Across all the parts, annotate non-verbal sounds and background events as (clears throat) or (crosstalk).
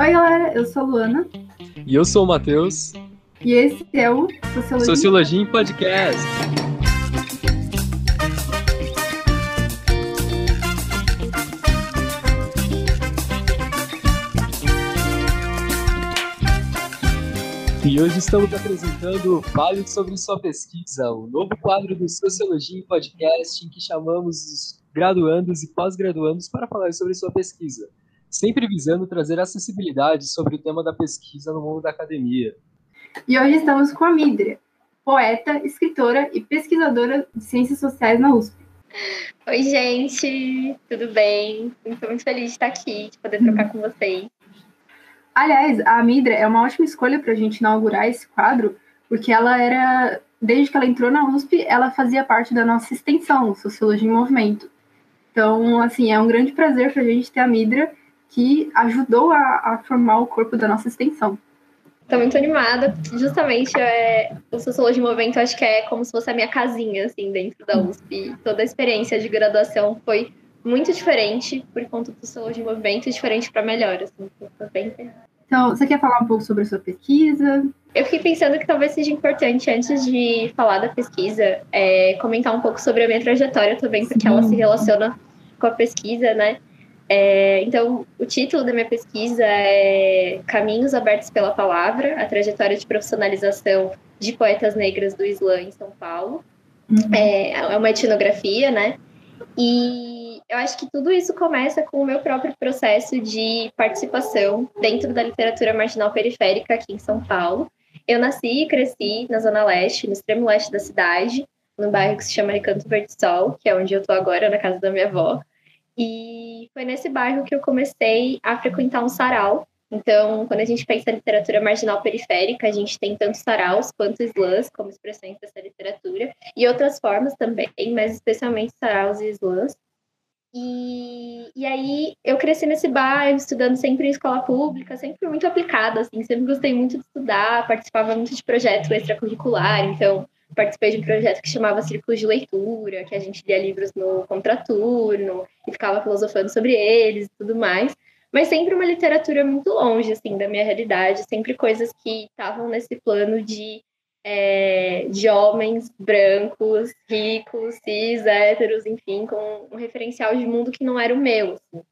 Oi, galera, eu sou a Luana. E eu sou o Matheus. E esse é o Sociologia, Sociologia em Podcast. E hoje estamos apresentando Fale sobre sua pesquisa, o novo quadro do Sociologia em Podcast, em que chamamos os graduandos e pós-graduandos para falar sobre sua pesquisa, sempre visando trazer acessibilidade sobre o tema da pesquisa no mundo da academia. E hoje estamos com a Midria, poeta, escritora e pesquisadora de ciências sociais na USP. Oi, gente, tudo bem? Estou muito feliz de estar aqui, de poder trocar com vocês. Aliás, a Midra é uma ótima escolha para a gente inaugurar esse quadro, porque ela era, desde que ela entrou na USP, ela fazia parte da nossa extensão, Sociologia em Movimento. Então, assim, é um grande prazer para a gente ter a Midra, que ajudou a, a formar o corpo da nossa extensão. Estou muito animada, justamente é, o Sociologia em Movimento acho que é como se fosse a minha casinha, assim, dentro da USP. Toda a experiência de graduação foi muito diferente por conta do Sociologia em Movimento e diferente para melhor, assim, bem Então, você quer falar um pouco sobre a sua pesquisa? Eu fiquei pensando que talvez seja importante, antes de falar da pesquisa, é, comentar um pouco sobre a minha trajetória também, porque Sim. ela se relaciona com a pesquisa, né? É, então, o título da minha pesquisa é Caminhos Abertos pela Palavra, a trajetória de profissionalização de poetas negras do Islã em São Paulo. Uhum. É, é uma etnografia, né? E eu acho que tudo isso começa com o meu próprio processo de participação dentro da literatura marginal periférica aqui em São Paulo. Eu nasci e cresci na Zona Leste, no extremo leste da cidade, num bairro que se chama Recanto Verde Sol, que é onde eu estou agora, na casa da minha avó. E foi nesse bairro que eu comecei a frequentar um sarau. Então, quando a gente pensa em literatura marginal periférica, a gente tem tanto saraus quanto slams como expressões dessa literatura, e outras formas também, mas especialmente saraus e slams. E, e aí eu cresci nesse bairro, estudando sempre em escola pública, sempre muito aplicada, assim, sempre gostei muito de estudar, participava muito de projeto extracurricular, então participei de um projeto que chamava Círculos de Leitura, que a gente lia livros no contraturno e ficava filosofando sobre eles e tudo mais. Mas sempre uma literatura muito longe, assim, da minha realidade, sempre coisas que estavam nesse plano de, é, de homens brancos, ricos, cis, héteros, enfim, com um referencial de mundo que não era o meu, assim.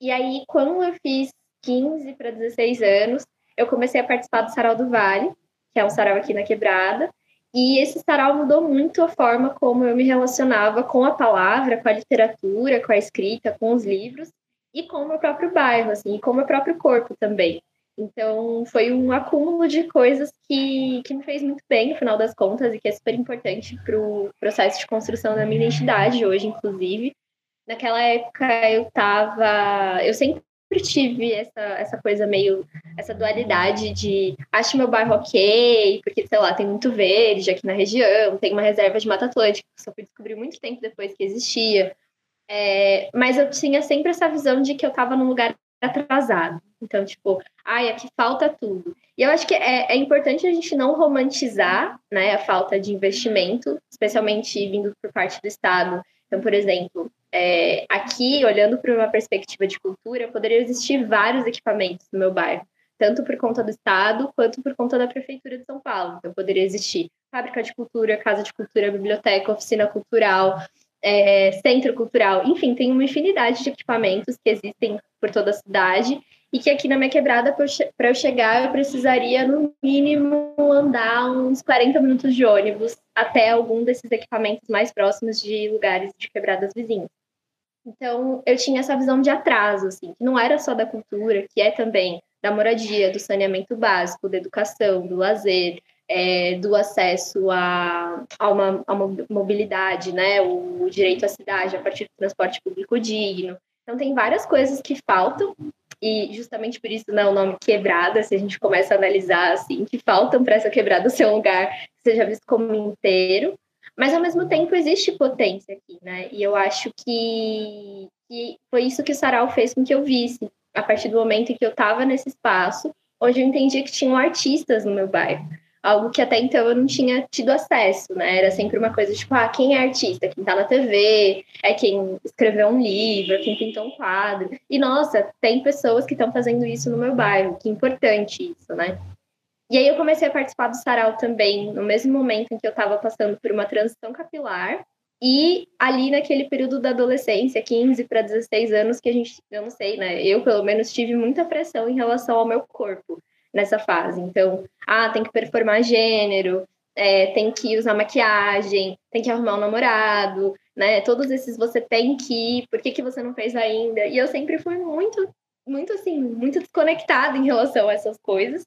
E aí, quando eu fiz 15 para 16 anos, eu comecei a participar do Sarau do Vale, que é um sarau aqui na Quebrada, e esse sarau mudou muito a forma como eu me relacionava com a palavra, com a literatura, com a escrita, com os livros e com o meu próprio bairro, assim, e com o meu próprio corpo também. Então, foi um acúmulo de coisas que, que me fez muito bem, no final das contas, e que é super importante para o processo de construção da minha identidade hoje, inclusive. Naquela época, eu estava... Eu sempre sempre tive essa, essa coisa meio, essa dualidade de acho meu bairro ok, porque, sei lá, tem muito verde aqui na região, tem uma reserva de Mata Atlântica, que só fui descobrir muito tempo depois que existia. É, mas eu tinha sempre essa visão de que eu estava num lugar atrasado. Então, tipo, ai, aqui falta tudo. E eu acho que é, é importante a gente não romantizar né, a falta de investimento, especialmente vindo por parte do Estado. Então, por exemplo, é, aqui, olhando para uma perspectiva de cultura, poderiam existir vários equipamentos no meu bairro, tanto por conta do Estado quanto por conta da Prefeitura de São Paulo. Então, poderia existir fábrica de cultura, casa de cultura, biblioteca, oficina cultural, é, centro cultural, enfim, tem uma infinidade de equipamentos que existem por toda a cidade e que aqui na minha quebrada, para eu chegar, eu precisaria, no mínimo, andar uns 40 minutos de ônibus até algum desses equipamentos mais próximos de lugares de quebradas vizinhas. Então, eu tinha essa visão de atraso, assim, que não era só da cultura, que é também da moradia, do saneamento básico, da educação, do lazer, é, do acesso a, a, uma, a mobilidade, né, o direito à cidade a partir do transporte público digno. Então, tem várias coisas que faltam, e justamente por isso, né, o nome quebrada, se a gente começa a analisar, assim, que faltam para essa quebrada ser um lugar que seja visto como inteiro, mas ao mesmo tempo existe potência aqui, né? E eu acho que, que foi isso que o Sarau fez com que eu visse. A partir do momento em que eu estava nesse espaço, hoje eu entendi que tinham artistas no meu bairro. Algo que até então eu não tinha tido acesso, né? Era sempre uma coisa tipo, ah, quem é artista? Quem tá na TV, é quem escreveu um livro, é quem pintou um quadro. E nossa, tem pessoas que estão fazendo isso no meu bairro, que importante isso, né? E aí eu comecei a participar do sarau também, no mesmo momento em que eu estava passando por uma transição capilar, e ali naquele período da adolescência, 15 para 16 anos, que a gente, eu não sei, né? Eu, pelo menos, tive muita pressão em relação ao meu corpo nessa fase. Então, ah, tem que performar gênero, é, tem que usar maquiagem, tem que arrumar um namorado, né? Todos esses você tem que ir, por que, que você não fez ainda? E eu sempre fui muito, muito assim, muito desconectada em relação a essas coisas.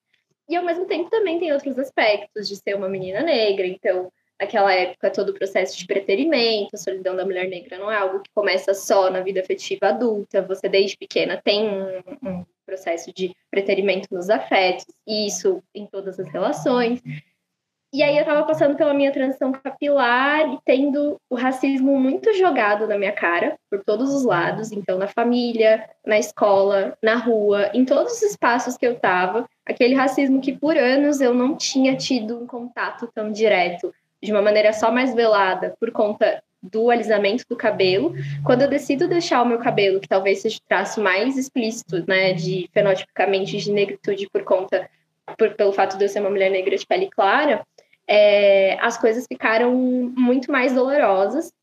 E ao mesmo tempo também tem outros aspectos de ser uma menina negra, então naquela época todo o processo de preterimento, a solidão da mulher negra não é algo que começa só na vida afetiva adulta, você desde pequena tem um, um processo de preterimento nos afetos, e isso em todas as relações. E aí eu estava passando pela minha transição capilar e tendo o racismo muito jogado na minha cara, por todos os lados, então na família, na escola, na rua, em todos os espaços que eu estava, aquele racismo que por anos eu não tinha tido um contato tão direto de uma maneira só mais velada por conta do alisamento do cabelo. Quando eu decido deixar o meu cabelo, que talvez seja o traço mais explícito, né, de fenotipicamente de negritude por conta por, pelo fato de eu ser uma mulher negra de pele clara, é, as coisas ficaram muito mais dolorosas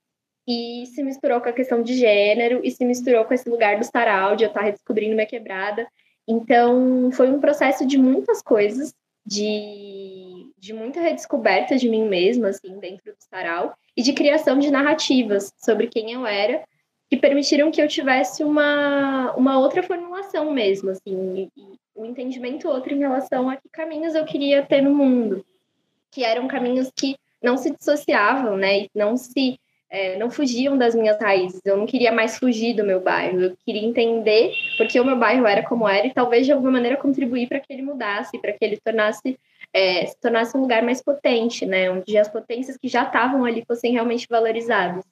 e se misturou com a questão de gênero e se misturou com esse lugar do sarau, de eu estar redescobrindo minha quebrada. Então, foi um processo de muitas coisas, de de muita redescoberta de mim mesma, assim, dentro do sarau, e de criação de narrativas sobre quem eu era, que permitiram que eu tivesse uma, uma outra formulação mesmo, assim, um entendimento outro em relação a que caminhos eu queria ter no mundo, que eram caminhos que não se dissociavam, né, e não se é, não fugiam das minhas raízes. Eu não queria mais fugir do meu bairro. Eu queria entender porque o meu bairro era como era e talvez de alguma maneira contribuir para que ele mudasse, para que ele tornasse é, se tornasse um lugar mais potente, né? Onde as potências que já estavam ali fossem realmente valorizadas.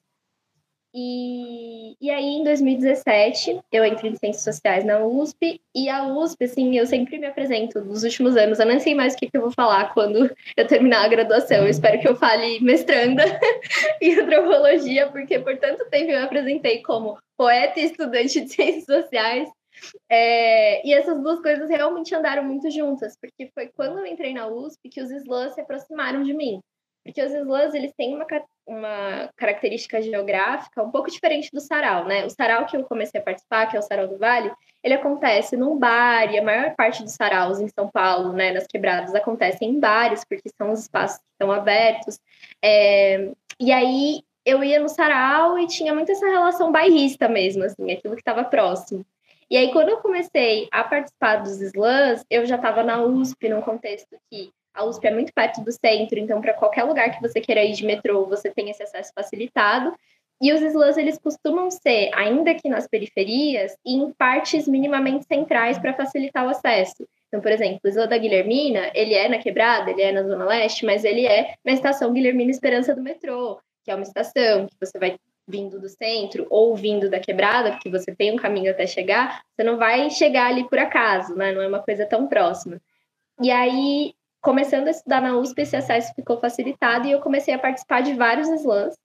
E, e aí, em 2017, eu entrei em Ciências Sociais na USP, e a USP, assim, eu sempre me apresento nos últimos anos, eu nem sei mais o que, que eu vou falar quando (laughs) eu terminar a graduação, eu espero que eu fale mestranda (laughs) em antropologia, porque por tanto tempo eu me apresentei como poeta e estudante de Ciências Sociais, é, e essas duas coisas realmente andaram muito juntas, porque foi quando eu entrei na USP que os slams se aproximaram de mim. Porque os slams, eles têm uma, uma característica geográfica um pouco diferente do sarau, né? O sarau que eu comecei a participar, que é o sarau do Vale, ele acontece num bar, e a maior parte dos saraus em São Paulo, né, nas quebradas, acontecem em bares, porque são os espaços que estão abertos. É, e aí, eu ia no sarau e tinha muito essa relação bairrista mesmo, assim, aquilo que estava próximo. E aí, quando eu comecei a participar dos slams, eu já estava na USP, num contexto que a USP é muito perto do centro, então, para qualquer lugar que você queira ir de metrô, você tem esse acesso facilitado. E os slams, eles costumam ser, ainda que nas periferias, em partes minimamente centrais para facilitar o acesso. Então, por exemplo, o Slam da Guilhermina, ele é na Quebrada, ele é na Zona Leste, mas ele é na estação Guilhermina Esperança do metrô, que é uma estação que você vai vindo do centro ou vindo da quebrada, porque você tem um caminho até chegar, você não vai chegar ali por acaso, né? Não é uma coisa tão próxima. E aí, começando a estudar na USP, esse acesso ficou facilitado e eu comecei a participar de vários slams.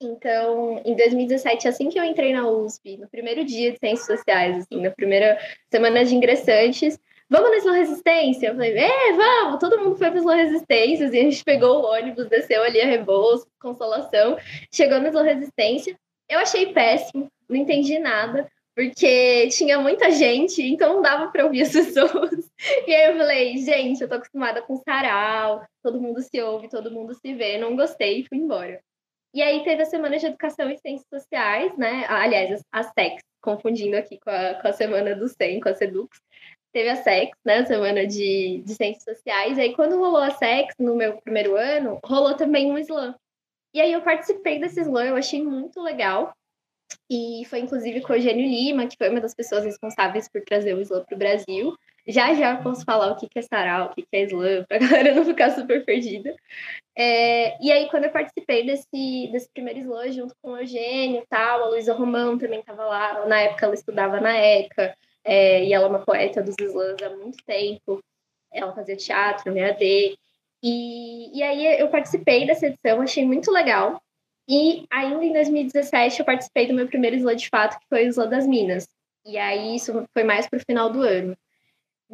Então, em 2017, assim que eu entrei na USP, no primeiro dia de Ciências Sociais, assim, na primeira semana de ingressantes, vamos na Slow Resistência? Eu falei, é, vamos! Todo mundo foi para Slow Resistências e a gente pegou o ônibus, desceu ali a Rebouças, Consolação, chegou na Slow Resistência. Eu achei péssimo, não entendi nada, porque tinha muita gente, então não dava para ouvir as (laughs) pessoas. E aí eu falei, gente, eu tô acostumada com sarau, todo mundo se ouve, todo mundo se vê, não gostei e fui embora. E aí teve a Semana de Educação e Ciências Sociais, né? Aliás, a SEX, confundindo aqui com a, com a Semana do SEM, com a SEDUX teve a SEX, né, semana de, de ciências sociais, e aí quando rolou a SEX, no meu primeiro ano, rolou também um slam. E aí eu participei desse slam, eu achei muito legal, e foi inclusive com o Eugênio Lima, que foi uma das pessoas responsáveis por trazer o slam para o Brasil. Já já posso falar o que é sarau, o que é slam, para a (laughs) galera não ficar super perdida. É, e aí, quando eu participei desse, desse primeiro slam, junto com o Eugênio e tal, a Luísa Romão também estava lá, na época ela estudava na ECA, é, e ela é uma poeta dos slams há muito tempo. Ela fazia teatro EAD. E, e aí eu participei dessa edição, achei muito legal. E ainda em 2017 eu participei do meu primeiro slam de fato, que foi o Slam das Minas. E aí isso foi mais para o final do ano.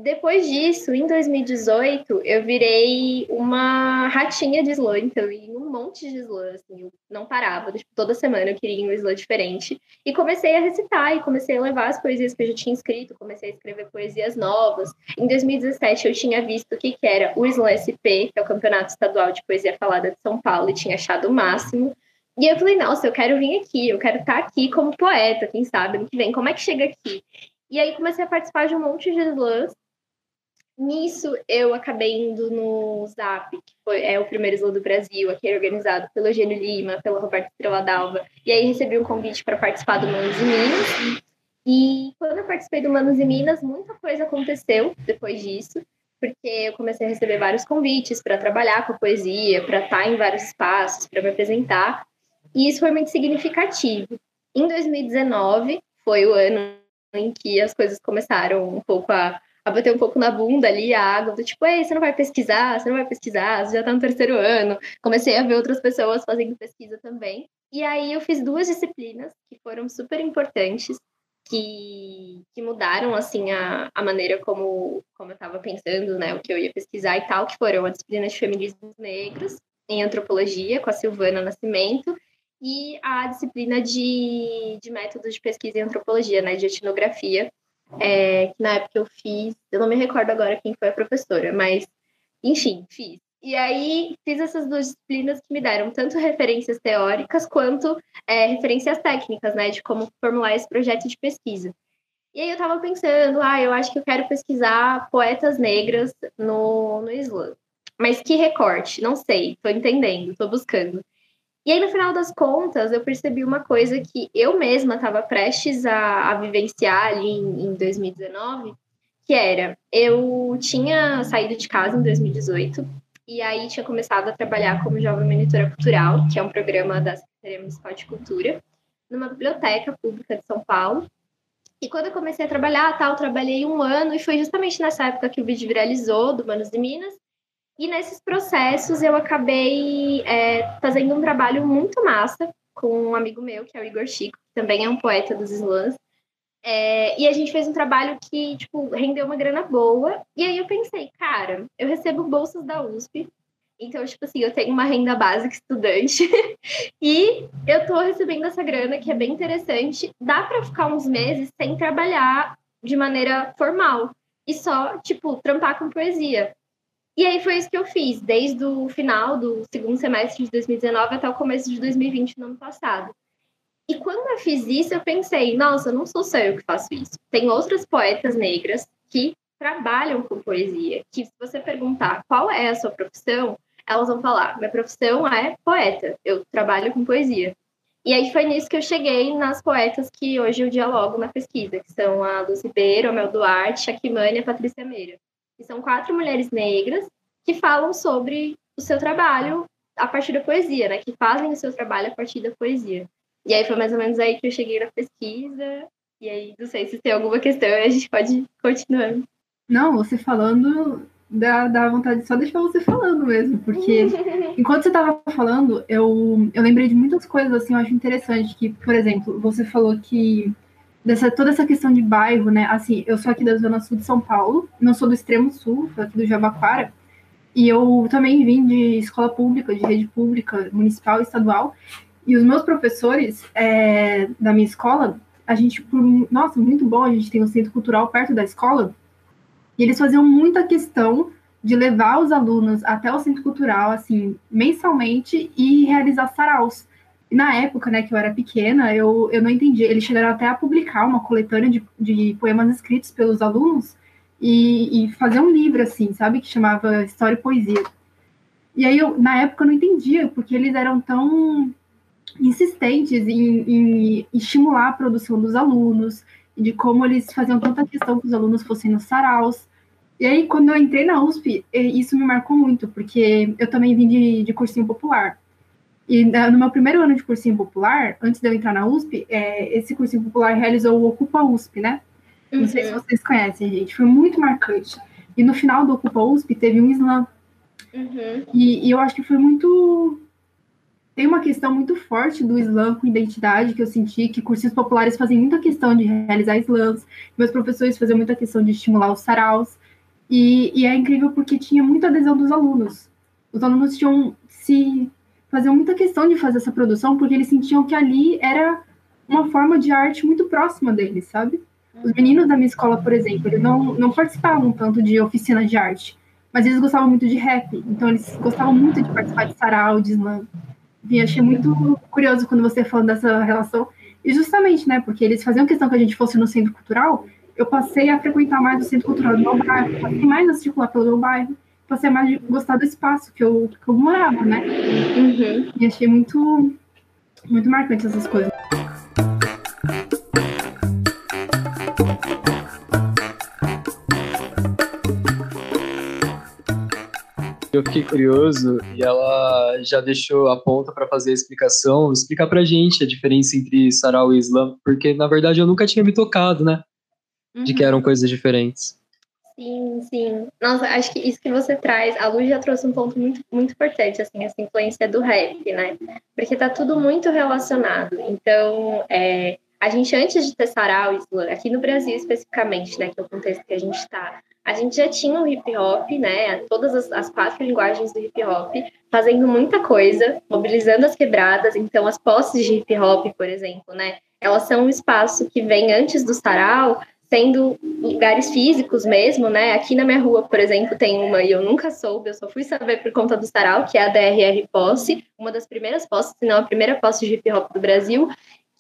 Depois disso, em 2018, eu virei uma ratinha de slam, então eu ia um monte de slam, assim, eu não parava, tipo, toda semana eu queria um slam diferente. E comecei a recitar, e comecei a levar as poesias que eu já tinha escrito, comecei a escrever poesias novas. Em 2017, eu tinha visto o que, que era o Slam SP, que é o Campeonato Estadual de Poesia Falada de São Paulo, e tinha achado o máximo. E eu falei, nossa, eu quero vir aqui, eu quero estar aqui como poeta, quem sabe, ano que vem, como é que chega aqui? E aí comecei a participar de um monte de slams, Nisso, eu acabei indo no Zap, que foi, é o primeiro slam do Brasil, aqui é organizado pelo Eugênio Lima, pela Roberta Estrela Dalva. E aí recebi um convite para participar do Manos e Minas. E quando eu participei do Manos e Minas, muita coisa aconteceu depois disso, porque eu comecei a receber vários convites para trabalhar com a poesia, para estar em vários espaços, para me apresentar. E isso foi muito significativo. Em 2019, foi o ano em que as coisas começaram um pouco a a bater um pouco na bunda ali a água, do tipo, ei, você não vai pesquisar, você não vai pesquisar, você já tá no terceiro ano. Comecei a ver outras pessoas fazendo pesquisa também. E aí eu fiz duas disciplinas que foram super importantes, que, que mudaram, assim, a, a maneira como, como eu estava pensando, né, o que eu ia pesquisar e tal, que foram a disciplina de feminismos negros em antropologia, com a Silvana Nascimento, e a disciplina de, de métodos de pesquisa em antropologia, né, de etnografia, é, que na época eu fiz, eu não me recordo agora quem foi a professora, mas enfim, fiz. E aí fiz essas duas disciplinas que me deram tanto referências teóricas quanto é, referências técnicas, né, de como formular esse projeto de pesquisa. E aí eu estava pensando, ah, eu acho que eu quero pesquisar poetas negras no, no Islã. Mas que recorte? Não sei, estou entendendo, estou buscando. E aí, no final das contas, eu percebi uma coisa que eu mesma estava prestes a, a, vivenciar ali em, em 2019, que era, eu tinha saído de casa em 2018, e aí tinha começado a trabalhar como jovem monitora cultural, que é um programa da Secretaria Municipal de Cultura, numa biblioteca pública de São Paulo. E quando eu comecei a trabalhar, tal, trabalhei um ano, e foi justamente nessa época que o vídeo viralizou, do Manos de Minas, e nesses processos eu acabei é, fazendo um trabalho muito massa com um amigo meu, que é o Igor Chico, que também é um poeta dos slams. É, e a gente fez um trabalho que, tipo, rendeu uma grana boa. E aí eu pensei, cara, eu recebo bolsas da USP. Então, tipo assim, eu tenho uma renda básica estudante. (laughs) e eu tô recebendo essa grana, que é bem interessante. Dá para ficar uns meses sem trabalhar de maneira formal. E só, tipo, trampar com poesia. E aí foi isso que eu fiz, desde o final do segundo semestre de 2019 até o começo de 2020, no ano passado. E quando eu fiz isso, eu pensei, nossa, não sou só eu que faço isso. Tem outras poetas negras que trabalham com poesia, que se você perguntar qual é a sua profissão, elas vão falar, minha profissão é poeta, eu trabalho com poesia. E aí foi nisso que eu cheguei nas poetas que hoje eu dialogo na pesquisa, que são a Lucy Ribeiro, a Mel Duarte, a e a Patrícia Meira que são quatro mulheres negras que falam sobre o seu trabalho a partir da poesia, né? Que fazem o seu trabalho a partir da poesia. E aí foi mais ou menos aí que eu cheguei na pesquisa. E aí, não sei se tem alguma questão, a gente pode continuar. Não, você falando dá, dá vontade só deixar você falando mesmo, porque (laughs) enquanto você estava falando, eu, eu lembrei de muitas coisas assim, eu acho interessante que, por exemplo, você falou que dessa toda essa questão de bairro, né? Assim, eu sou aqui da zona sul de São Paulo, não sou do extremo sul, sou aqui do Jabaquara, e eu também vim de escola pública, de rede pública, municipal e estadual. E os meus professores é, da minha escola, a gente, por, nossa, muito bom, a gente tem um centro cultural perto da escola, e eles faziam muita questão de levar os alunos até o centro cultural, assim, mensalmente, e realizar saraus na época, né, que eu era pequena, eu, eu não entendi. Eles chegaram até a publicar uma coletânea de, de poemas escritos pelos alunos e, e fazer um livro, assim, sabe, que chamava História e Poesia. E aí, eu, na época, eu não entendia, porque eles eram tão insistentes em, em estimular a produção dos alunos, de como eles faziam tanta questão que os alunos fossem nos saraus. E aí, quando eu entrei na USP, isso me marcou muito, porque eu também vim de, de cursinho popular. E no meu primeiro ano de cursinho popular, antes de eu entrar na USP, é, esse cursinho popular realizou o Ocupa USP, né? Não sei se uhum. vocês conhecem, gente. Foi muito marcante. E no final do Ocupa USP teve um slam. Uhum. E, e eu acho que foi muito tem uma questão muito forte do slam com identidade que eu senti que cursos populares fazem muita questão de realizar slams, meus professores faziam muita questão de estimular os saraus, e, e, é incrível porque tinha muita adesão dos alunos. Os alunos tinham se faziam muita questão de fazer essa produção porque eles sentiam que ali era uma forma de arte muito próxima deles, sabe? Os meninos da minha escola, por exemplo, eles não, não participavam tanto de oficinas de arte, mas eles gostavam muito de rap, então eles gostavam muito de participar de sarau, de slam. E achei muito curioso quando você falou dessa relação. E justamente, né, porque eles faziam questão que a gente fosse no centro cultural, eu passei a frequentar mais o centro cultural do meu bairro, passei mais a circular pelo meu bairro, passei a mais gostar do espaço que eu, que eu morava, né? Uhum. E achei muito, muito marcante essas coisas. Eu fiquei curioso e ela já deixou a ponta para fazer a explicação, explicar pra gente a diferença entre sarau e slam, porque na verdade eu nunca tinha me tocado, né? Uhum. De que eram coisas diferentes. Sim, sim. Nossa, acho que isso que você traz, a Lu já trouxe um ponto muito, muito importante, assim, essa influência do rap, né? Porque tá tudo muito relacionado. Então, é, a gente, antes de ter sarau, aqui no Brasil especificamente, né, que é o contexto que a gente está, a gente já tinha o hip hop, né? Todas as, as, quatro linguagens do hip hop, fazendo muita coisa, mobilizando as quebradas. Então, as posses de hip hop, por exemplo, né? Elas são um espaço que vem antes do sarau, sendo lugares físicos mesmo, né? Aqui na minha rua, por exemplo, tem uma e eu nunca soube, eu só fui saber por conta do sarau, que é a DRR Posse, uma das primeiras posses, se não a primeira posse de hip hop do Brasil,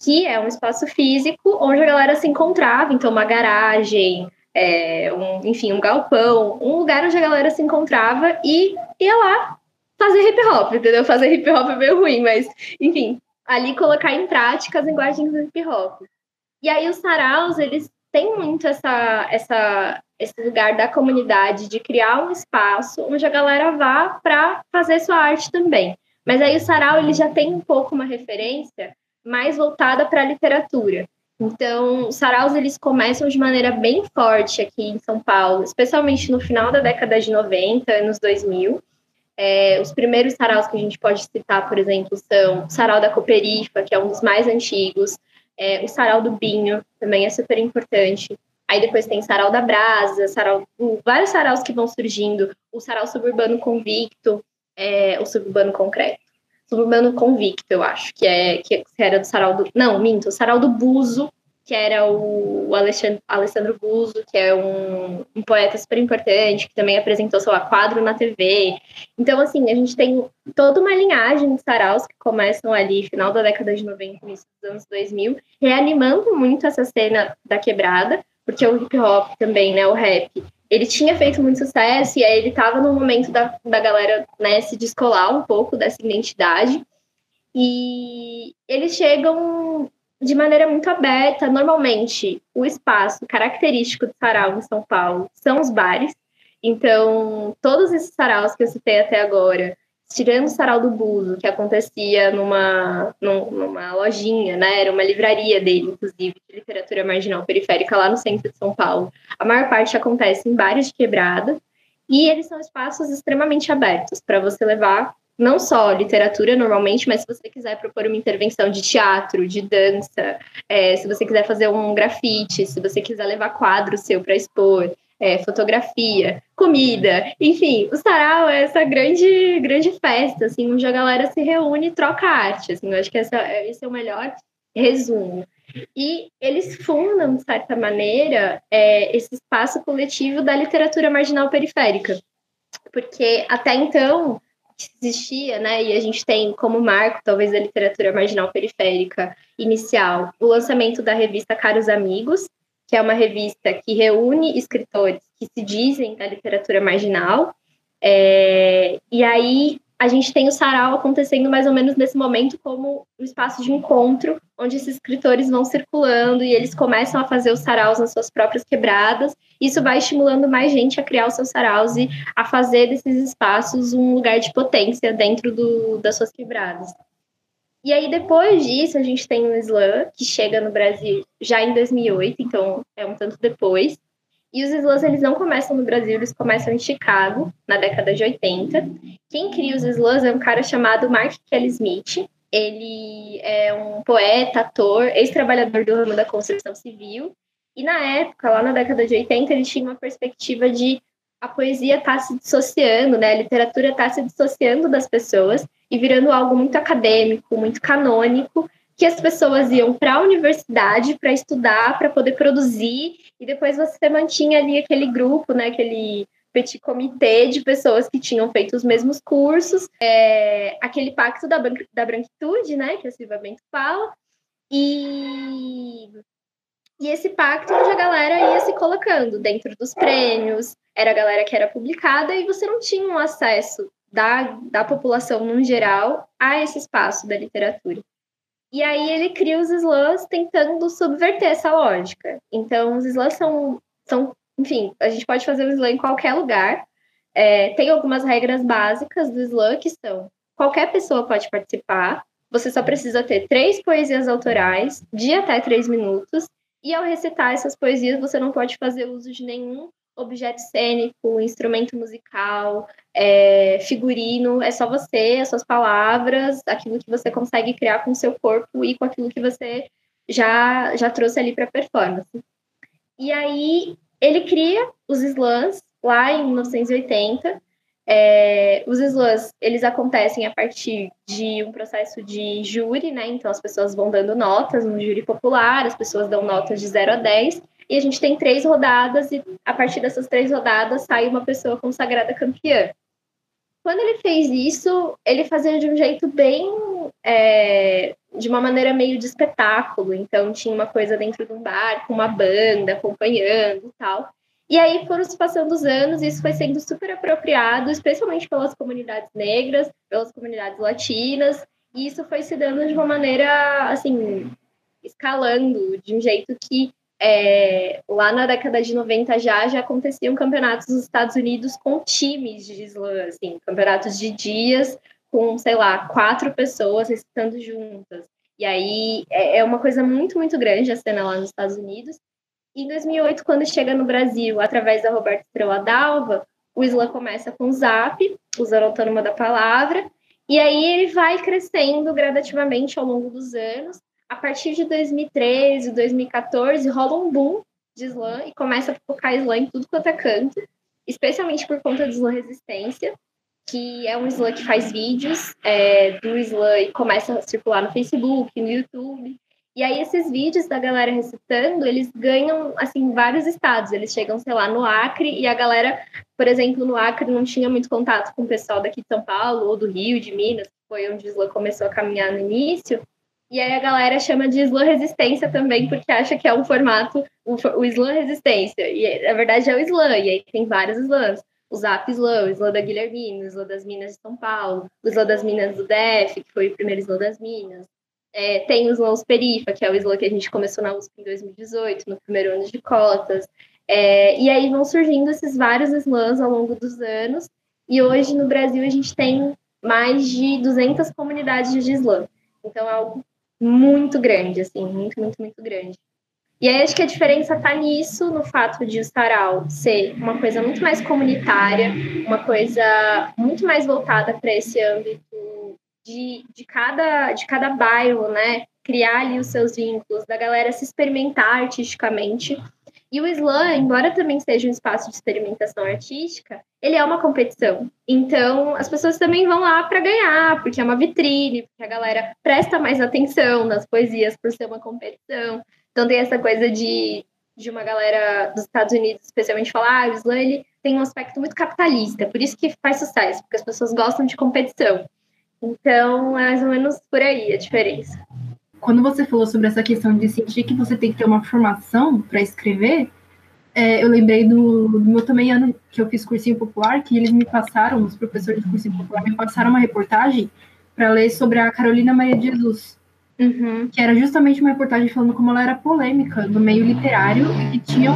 que é um espaço físico onde a galera se encontrava, então uma garagem, é, um, enfim, um galpão, um lugar onde a galera se encontrava e ia lá fazer hip hop, entendeu? Fazer hip hop é meio ruim, mas, enfim, ali colocar em prática as linguagens do hip hop. E aí os saraus, eles têm muito essa, essa, esse lugar da comunidade de criar um espaço onde a galera vá para fazer sua arte também. Mas aí o sarau ele já tem um pouco uma referência mais voltada para a literatura. Então, os saraus eles começam de maneira bem forte aqui em São Paulo, especialmente no final da década de 90, anos 2000. É, os primeiros saraus que a gente pode citar, por exemplo, são o Sarau da Cooperifa, que é um dos mais antigos, é, o Sarau do Binho, também é super importante. Aí depois tem Sarau da Brasa, sarau, vários saraus que vão surgindo, o Sarau Suburbano Convicto, é, o Suburbano Concreto Suburbano Convicto, eu acho, que, é, que era do Sarau do. Não, minto, o Sarau do Buzo, que era o Alexandre, Alessandro Buzo, que é um, um, poeta super importante, que também apresentou, lá, quadro na TV. Então, assim, a gente tem toda uma linhagem de saraus que começam ali, final da década de 90, início dos anos 2000, reanimando muito essa cena da quebrada, porque o hip hop também, né, o rap, ele tinha feito muito sucesso e aí ele estava no momento da, da galera né, se descolar um pouco dessa identidade. E eles chegam de maneira muito aberta. Normalmente, o espaço característico do sarau em São Paulo são os bares. Então, todos esses saraus que eu citei até agora, tirando o sarau do Buzo, que acontecia numa, numa lojinha, né? Era uma livraria dele, inclusive, de literatura marginal periférica lá no centro de São Paulo. A maior parte acontece em bares de quebrada, e eles são espaços extremamente abertos para você levar não só literatura normalmente, mas se você quiser propor uma intervenção de teatro, de dança, é, se você quiser fazer um grafite, se você quiser levar quadro seu para expor, é, fotografia, comida, enfim, o sarau é essa grande, grande festa, assim, onde a galera se reúne e troca arte, assim, eu acho que essa, esse é o melhor resumo. E eles fundam, de certa maneira, é, esse espaço coletivo da literatura marginal periférica, porque até então existia, né, e a gente tem como marco, talvez, da literatura marginal periférica inicial, o lançamento da revista Caros Amigos, que é uma revista que reúne escritores que se dizem da literatura marginal. É, e aí a gente tem o sarau acontecendo mais ou menos nesse momento como um espaço de encontro, onde esses escritores vão circulando e eles começam a fazer os saraus nas suas próprias quebradas. Isso vai estimulando mais gente a criar os seus saraus e a fazer desses espaços um lugar de potência dentro do, das suas quebradas. E aí, depois disso, a gente tem o slam, que chega no Brasil já em 2008, então é um tanto depois. E os slams, eles não começam no Brasil, eles começam em Chicago, na década de 80. Quem cria os slams é um cara chamado Mark Kelly Smith. Ele é um poeta, ator, ex-trabalhador do ramo da construção civil. E na época, lá na década de 80, ele tinha uma perspectiva de a poesia está se dissociando, né? A literatura está se dissociando das pessoas e virando algo muito acadêmico, muito canônico, que as pessoas iam para a universidade para estudar, para poder produzir, e depois você mantinha ali aquele grupo, né, aquele petit comitê de pessoas que tinham feito os mesmos cursos, é, aquele pacto da, da branquitude, né, que a Silvia Bento fala, e, e esse pacto onde a galera ia se colocando dentro dos prêmios, era a galera que era publicada, e você não tinha um acesso da, da população no geral a esse espaço da literatura. E aí ele cria os slams tentando subverter essa lógica. Então, os slams são, são enfim, a gente pode fazer o slam em qualquer lugar. É, tem algumas regras básicas do slam que são: qualquer pessoa pode participar, você só precisa ter três poesias autorais de até três minutos, e ao recitar essas poesias, você não pode fazer uso de nenhum objeto cênico, instrumento musical, é, figurino, é só você, as suas palavras, aquilo que você consegue criar com o seu corpo e com aquilo que você já, já trouxe ali para a performance. E aí ele cria os slams lá em 1980. É, os slams, eles acontecem a partir de um processo de júri, né? Então as pessoas vão dando notas no júri popular, as pessoas dão notas de 0 a 10, e a gente tem três rodadas, e a partir dessas três rodadas sai uma pessoa consagrada campeã. Quando ele fez isso, ele fazia de um jeito bem. É, de uma maneira meio de espetáculo. Então, tinha uma coisa dentro de um bar, com uma banda acompanhando e tal. E aí foram se passando os anos, e isso foi sendo super apropriado, especialmente pelas comunidades negras, pelas comunidades latinas, e isso foi se dando de uma maneira, assim, escalando, de um jeito que é, lá na década de 90 já, já aconteciam campeonatos nos Estados Unidos com times de slam, assim, campeonatos de dias com, sei lá, quatro pessoas recitando juntas. E aí é, é uma coisa muito, muito grande a cena lá nos Estados Unidos. Em 2008, quando chega no Brasil, através da Roberta Estrela Dalva, o slam começa com o Zap, usando a autônoma da palavra, e aí ele vai crescendo gradativamente ao longo dos anos, a partir de 2013, 2014, rola um boom de slam e começa a focar slam em tudo quanto é canto, especialmente por conta do slam resistência, que é um slam que faz vídeos é, do slam e começa a circular no Facebook, no YouTube. E aí esses vídeos da galera recitando, eles ganham, assim, vários estados. Eles chegam, sei lá, no Acre, e a galera, por exemplo, no Acre não tinha muito contato com o pessoal daqui de São Paulo, ou do Rio, de Minas, que foi onde o slam começou a caminhar no início. E aí a galera chama de slam resistência também, porque acha que é um formato, o, o resistência. E na verdade é o slam, e aí tem vários slams. O Zap Slam, o slam da Guilhermina, o slam das Minas de São Paulo, o slam das Minas do DF, que foi o primeiro slam das Minas. É, tem o slam Perifa, que é o slam que a gente começou na USP em 2018, no primeiro ano de cotas. É, e aí vão surgindo esses vários slams ao longo dos anos. E hoje no Brasil a gente tem mais de 200 comunidades de slam. Então é algo muito grande, assim, muito, muito, muito grande. E aí acho que a diferença está nisso, no fato de o Sarau ser uma coisa muito mais comunitária, uma coisa muito mais voltada para esse âmbito de, de, cada, de cada bairro, né? Criar ali os seus vínculos, da galera se experimentar artisticamente. E o slam, embora também seja um espaço de experimentação artística, ele é uma competição. Então, as pessoas também vão lá para ganhar, porque é uma vitrine, porque a galera presta mais atenção nas poesias por ser uma competição. Então, tem essa coisa de, de uma galera dos Estados Unidos, especialmente, falar: ah, o slam ele tem um aspecto muito capitalista, por isso que faz sucesso, porque as pessoas gostam de competição. Então, é mais ou menos por aí a diferença quando você falou sobre essa questão de sentir que você tem que ter uma formação para escrever, é, eu lembrei do, do, meu também ano que eu fiz cursinho popular, que eles me passaram, os professores de cursinho popular me passaram uma reportagem para ler sobre a Carolina Maria de Jesus, uhum. que era justamente uma reportagem falando como ela era polêmica no meio literário e tinham,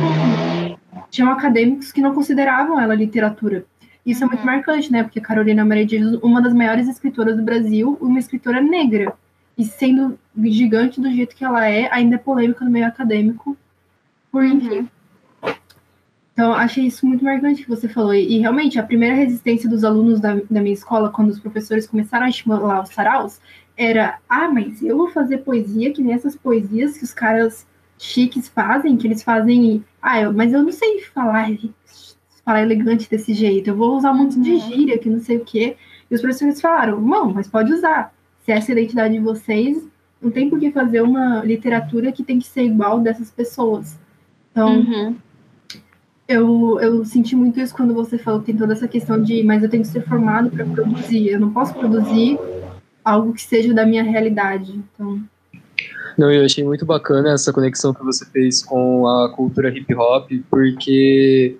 tinham acadêmicos que não consideravam ela literatura. Isso é muito uhum. marcante, né? Porque a Carolina Maria de Jesus, uma das maiores escritoras do Brasil, uma escritora negra e sendo gigante do jeito que ela é, ainda é polêmica no meio acadêmico. Por uhum. enfim. Então, achei isso muito marcante que você falou. E, realmente, a primeira resistência dos alunos da, da minha escola, quando os professores começaram a estimular os saraus, era: ah, mas eu vou fazer poesia que nem essas poesias que os caras chiques fazem, que eles fazem. Ah, eu, mas eu não sei falar, falar elegante desse jeito, eu vou usar um monte de uhum. gíria que não sei o quê. E os professores falaram: não, mas pode usar. Se essa é a identidade de vocês, não tem por que fazer uma literatura que tem que ser igual dessas pessoas. Então, uhum. eu, eu senti muito isso quando você falou que tem toda essa questão de, mas eu tenho que ser formado para produzir. Eu não posso produzir algo que seja da minha realidade. Então. Não, eu achei muito bacana essa conexão que você fez com a cultura hip hop, porque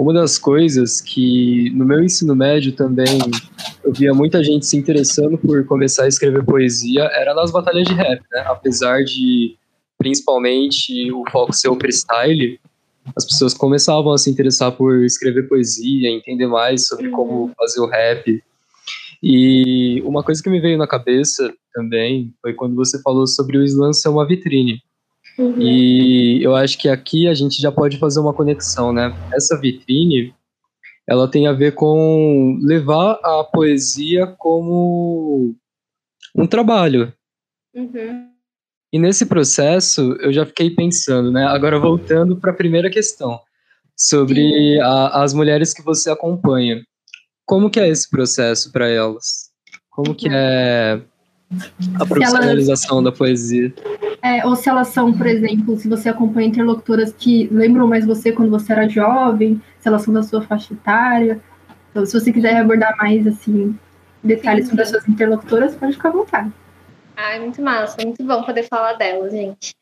uma das coisas que no meu ensino médio também eu via muita gente se interessando por começar a escrever poesia era nas batalhas de rap, né? Apesar de principalmente o foco ser o freestyle, as pessoas começavam a se interessar por escrever poesia, entender mais sobre uhum. como fazer o rap. E uma coisa que me veio na cabeça também foi quando você falou sobre o slam ser uma vitrine. Uhum. E eu acho que aqui a gente já pode fazer uma conexão, né? Essa vitrine, ela tem a ver com levar a poesia como um trabalho. Uhum. E nesse processo, eu já fiquei pensando, né? Agora voltando para a primeira questão, sobre a, as mulheres que você acompanha. Como que é esse processo para elas? Como que é a profissionalização elas, da poesia? É, ou se elas são, por exemplo, se você acompanha interlocutoras que lembram mais você quando você era jovem, se elas são da sua faixa etária. Então, se você quiser abordar mais, assim, detalhes sobre as suas interlocutoras, pode ficar à vontade. Ai, muito massa, muito bom poder falar delas, gente.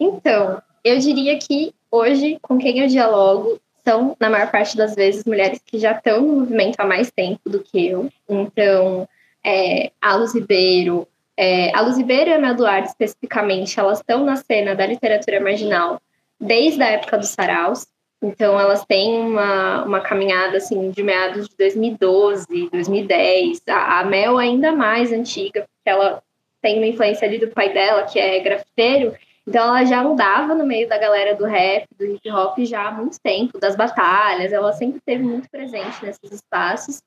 Então, eu diria que hoje, com quem eu dialogo, são, na maior parte das vezes, mulheres que já estão no movimento há mais tempo do que eu. Então, é, a Luz Ribeiro, é, a Luz Ribeiro e a Mel Duarte, especificamente, elas estão na cena da literatura marginal desde a época dos saraus. Então, elas têm uma, uma caminhada, assim, de meados de 2012, 2010. A, a Mel ainda mais antiga, porque ela tem uma influência ali do pai dela, que é grafiteiro, então ela já andava no meio da galera do rap, do hip hop já há muito tempo, das batalhas, ela sempre esteve muito presente nesses espaços.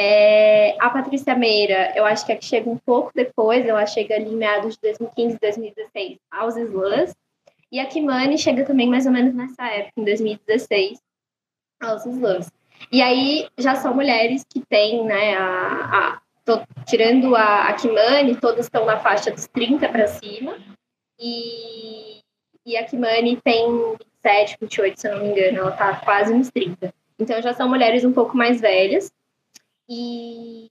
É, a Patrícia Meira, eu acho que é que chega um pouco depois, ela chega ali em meados de 2015, 2016, aos slams. E a Kimani chega também mais ou menos nessa época, em 2016, aos slams. E aí já são mulheres que têm né, a, a tô tirando a, a Kimani, todas estão na faixa dos 30 para cima. E, e a Kimani tem 27, 28, se eu não me engano, ela está quase nos 30. Então já são mulheres um pouco mais velhas. E,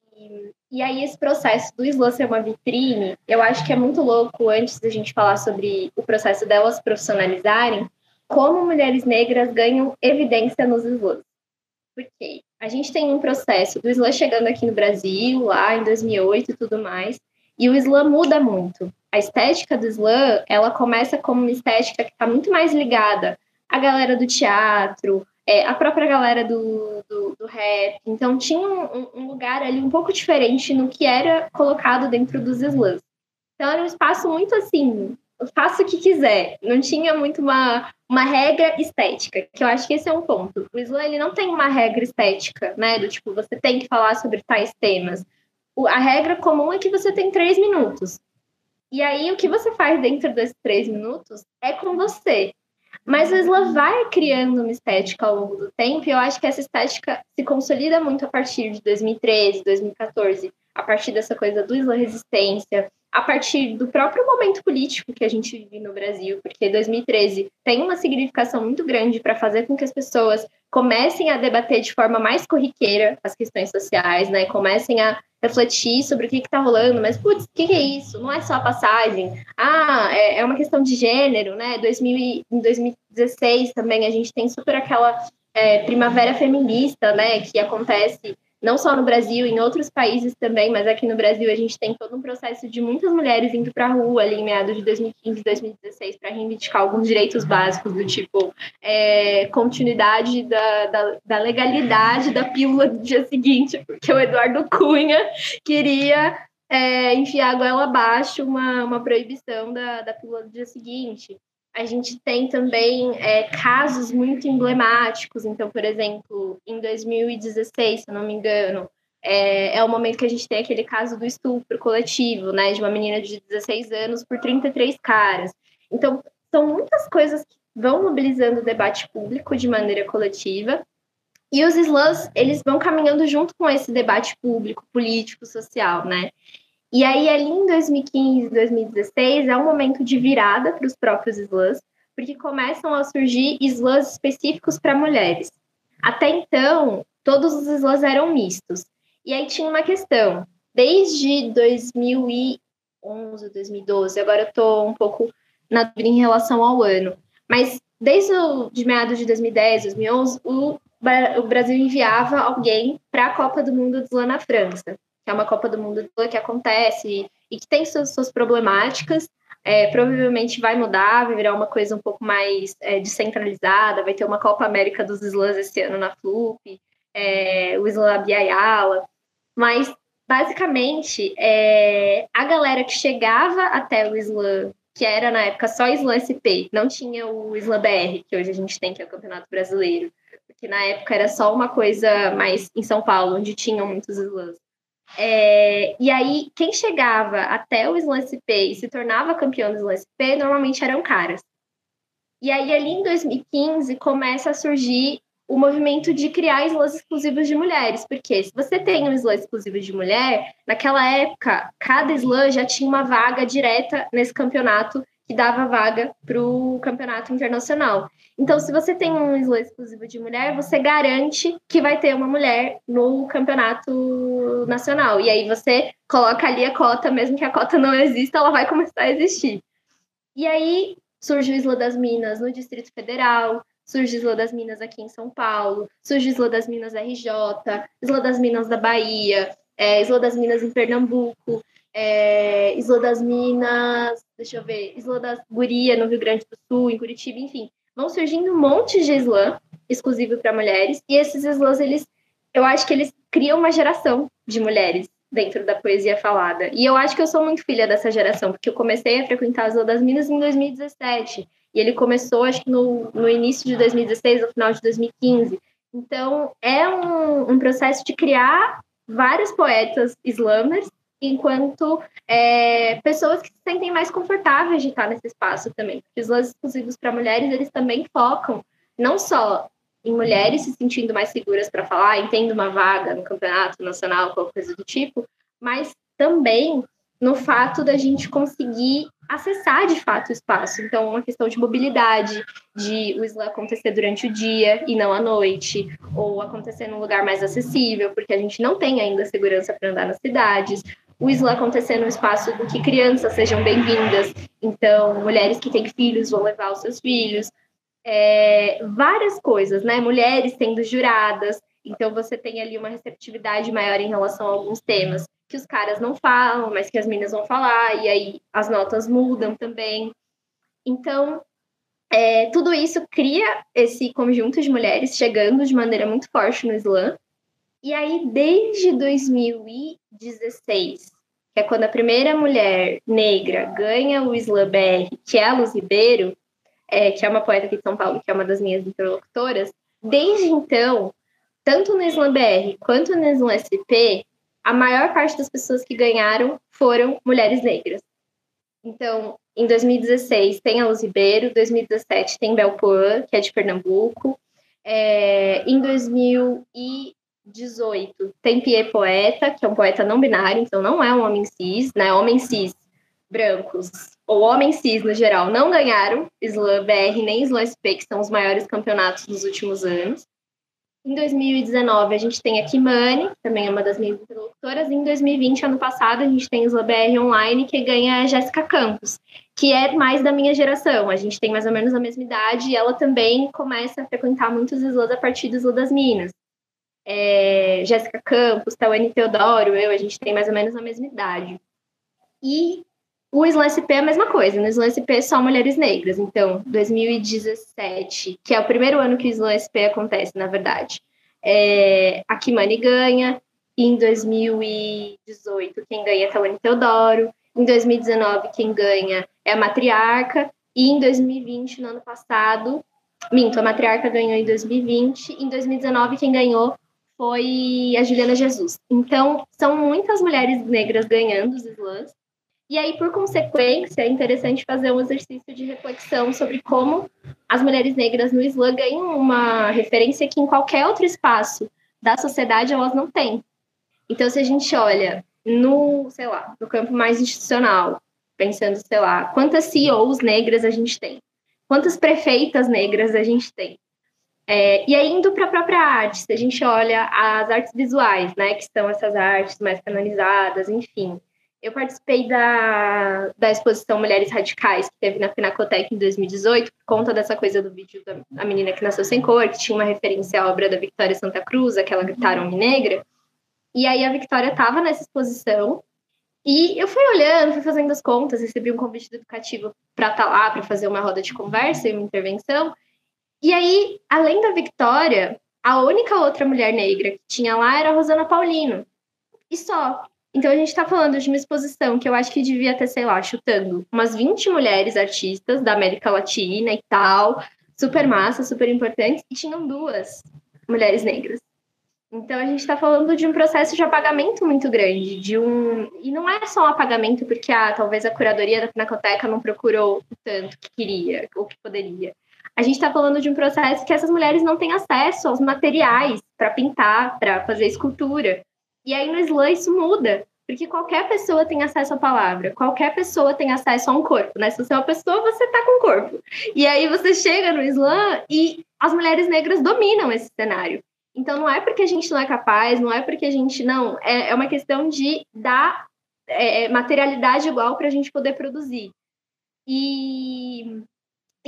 e aí esse processo do Slow ser uma vitrine, eu acho que é muito louco, antes da gente falar sobre o processo delas profissionalizarem, como mulheres negras ganham evidência nos slams. Por quê? a gente tem um processo do slam chegando aqui no Brasil, lá em 2008 e tudo mais, e o slam muda muito. A estética do slam, ela começa como uma estética que está muito mais ligada à galera do teatro, é, a própria galera do, do, do rap. Então, tinha um, um, lugar ali um pouco diferente no que era colocado dentro dos slams. Então, era um espaço muito assim, faça o que quiser. Não tinha muito uma, uma regra estética, que eu acho que esse é um ponto. O slam ele não tem uma regra estética, né? Do tipo, você tem que falar sobre tais temas. O, a regra comum é que você tem três minutos. E aí, o que você faz dentro desses três minutos é com você. Mas o slam vai criando uma estética ao longo do tempo, e eu acho que essa estética se consolida muito a partir de 2013, 2014, a partir dessa coisa do slam resistência, a partir do próprio momento político que a gente vive no Brasil, porque 2013 tem uma significação muito grande para fazer com que as pessoas comecem a debater de forma mais corriqueira as questões sociais, né? Comecem a refletir sobre o que está rolando, mas, putz, o que, que, é isso? Não é só a passagem. Ah, é, é uma questão de gênero, né? 2000, em 2016 também a gente tem super aquela é, primavera feminista, né? Que acontece não só no Brasil, em outros países também, mas aqui no Brasil a gente tem todo um processo de muitas mulheres indo para a rua ali em meados de 2015, 2016 para reivindicar alguns direitos básicos do tipo é, continuidade da, da, da, legalidade da pílula do dia seguinte, porque o Eduardo Cunha queria é, enfiar a goela abaixo uma, uma proibição da, da pílula do dia seguinte. A gente tem também é, casos muito emblemáticos. Então, por exemplo, em 2016, se eu não me engano, é, é, o momento que a gente tem aquele caso do estupro coletivo, né, de uma menina de 16 anos por 33 caras. Então, são muitas coisas que vão mobilizando o debate público de maneira coletiva. E os slams, eles vão caminhando junto com esse debate público, político, social, né? E aí, ali em 2015, 2016, é um momento de virada para os próprios slams, porque começam a surgir slams específicos para mulheres. Até então, todos os slams eram mistos. E aí tinha uma questão. Desde 2011, 2012, agora eu estou um pouco na dúvida em relação ao ano, mas desde o, de meados de 2010, 2011, o, o Brasil enviava alguém para a Copa do Mundo de Slam na França que é uma Copa do Mundo que acontece e que tem suas, suas problemáticas. É, provavelmente vai mudar, vai virar uma coisa um pouco mais é, descentralizada, vai ter uma Copa América dos Slams esse ano na FLUP, é, o Slam Biayala, mas basicamente é, a galera que chegava até o Slam, que era na época só Slam SP, não tinha o Slam BR, que hoje a gente tem, que é o Campeonato Brasileiro, porque na época era só uma coisa mais em São Paulo, onde tinham muitos slams. É, e aí, quem chegava até o Slam SP e se tornava campeão do Slam SP, normalmente eram caras. E aí, ali em 2015, começa a surgir o movimento de criar slams exclusivos de mulheres. Porque se você tem um slam exclusivo de mulher, naquela época, cada slam já tinha uma vaga direta nesse campeonato que dava vaga para o campeonato internacional. Então, se você tem um slam exclusivo de mulher, você garante que vai ter uma mulher no campeonato nacional. E aí você coloca ali a cota, mesmo que a cota não exista, ela vai começar a existir. E aí surge o Isla das Minas no Distrito Federal, surge Isla das Minas aqui em São Paulo, surge Isla das Minas RJ, Isla das Minas da Bahia, é, Isla das Minas em Pernambuco é, Isla das Minas, deixa eu ver, Isla das Guria, no Rio Grande do Sul, em Curitiba, enfim. Vão surgindo um monte de slam exclusivo para mulheres, e esses slams, eles, eu acho que eles criam uma geração de mulheres dentro da poesia falada. E eu acho que eu sou muito filha dessa geração, porque eu comecei a frequentar a Isla das Minas em 2017, e ele começou, acho que no, no início de 2016, no final de 2015. Então, é um, um processo de criar vários poetas slammers enquanto é, pessoas que se sentem mais confortáveis de estar nesse espaço também. Os lãs exclusivos para mulheres, eles também focam não só em mulheres se sentindo mais seguras para falar, entendo uma vaga no campeonato nacional, qualquer coisa do tipo, mas também no fato da gente conseguir acessar de fato o espaço. Então, uma questão de mobilidade, de o slam acontecer durante o dia e não à noite, ou acontecer num lugar mais acessível, porque a gente não tem ainda segurança para andar nas cidades, o slam acontecer no espaço do que crianças sejam bem-vindas, então mulheres que têm filhos vão levar os seus filhos, é, várias coisas, né? Mulheres sendo juradas, então você tem ali uma receptividade maior em relação a alguns temas que os caras não falam, mas que as meninas vão falar, e aí as notas mudam também. Então, é, tudo isso cria esse conjunto de mulheres chegando de maneira muito forte no slam, e aí, desde 2016, que é quando a primeira mulher negra ganha o Slam BR, que é a Luz Ribeiro, é, que é uma poeta aqui de São Paulo, que é uma das minhas interlocutoras, desde então, tanto no Slam BR quanto no Slam SP, a maior parte das pessoas que ganharam foram mulheres negras. Então, em 2016 tem a Luz Ribeiro, 2017 tem Belpoan, que é de Pernambuco, é, em 2000 e 18, tem Pierre Poeta, que é um poeta não binário, então não é um homem cis, né? Homem cis brancos, ou homem cis no geral, não ganharam Slam BR nem Slam SP, que são os maiores campeonatos dos últimos anos. Em 2019, a gente tem a Kimani, também é uma das minhas interlocutoras. Em 2020, ano passado, a gente tem Slam BR Online, que ganha a Jéssica Campos, que é mais da minha geração. A gente tem mais ou menos a mesma idade e ela também começa a frequentar muitos slams a partir do Slam das Minas é, Jéssica Campos, Tawane Teodoro, eu, a gente tem mais ou menos a mesma idade. E o Slam SP é a mesma coisa, no Slam SP é só mulheres negras. Então, 2017, que é o primeiro ano que o Slam SP acontece, na verdade, é, a Kimani ganha. Em 2018, quem ganha é Tawane Teodoro. Em 2019, quem ganha é a Matriarca. E em 2020, no ano passado, minto, a matriarca ganhou em 2020. Em 2019, quem ganhou foi a Juliana Jesus. Então, são muitas mulheres negras ganhando os slams. E aí, por consequência, é interessante fazer um exercício de reflexão sobre como as mulheres negras no slam ganham uma referência que em qualquer outro espaço da sociedade elas não têm. Então, se a gente olha no, sei lá, no campo mais institucional, pensando, sei lá, quantas CEOs negras a gente tem? Quantas prefeitas negras a gente tem? É, e aí, indo para a própria arte, se a gente olha as artes visuais, né, que são essas artes mais canonizadas, enfim. Eu participei da, da exposição Mulheres Radicais, que teve na Pinacoteca em 2018, por conta dessa coisa do vídeo da menina que nasceu sem cor, que tinha uma referência à obra da Victoria Santa Cruz, aquela Gritaram Negra. E aí a Victoria estava nessa exposição, e eu fui olhando, fui fazendo as contas, recebi um convite do educativo para estar tá lá, para fazer uma roda de conversa e uma intervenção. E aí, além da Victoria, a única outra mulher negra que tinha lá era a Rosana Paulino. E só. Então a gente está falando de uma exposição que eu acho que devia ter, sei lá, chutando umas 20 mulheres artistas da América Latina e tal, super massa, super importantes, e tinham duas mulheres negras. Então a gente está falando de um processo de apagamento muito grande, de um e não é só um apagamento porque ah, talvez a curadoria da Pinacoteca não procurou o tanto que queria ou que poderia. A gente está falando de um processo que essas mulheres não têm acesso aos materiais para pintar, para fazer escultura. E aí no slam isso muda, porque qualquer pessoa tem acesso à palavra, qualquer pessoa tem acesso a um corpo, né? Se você é uma pessoa, você está com um corpo. E aí você chega no slam e as mulheres negras dominam esse cenário. Então não é porque a gente não é capaz, não é porque a gente não. É, é uma questão de dar é, materialidade igual para a gente poder produzir. E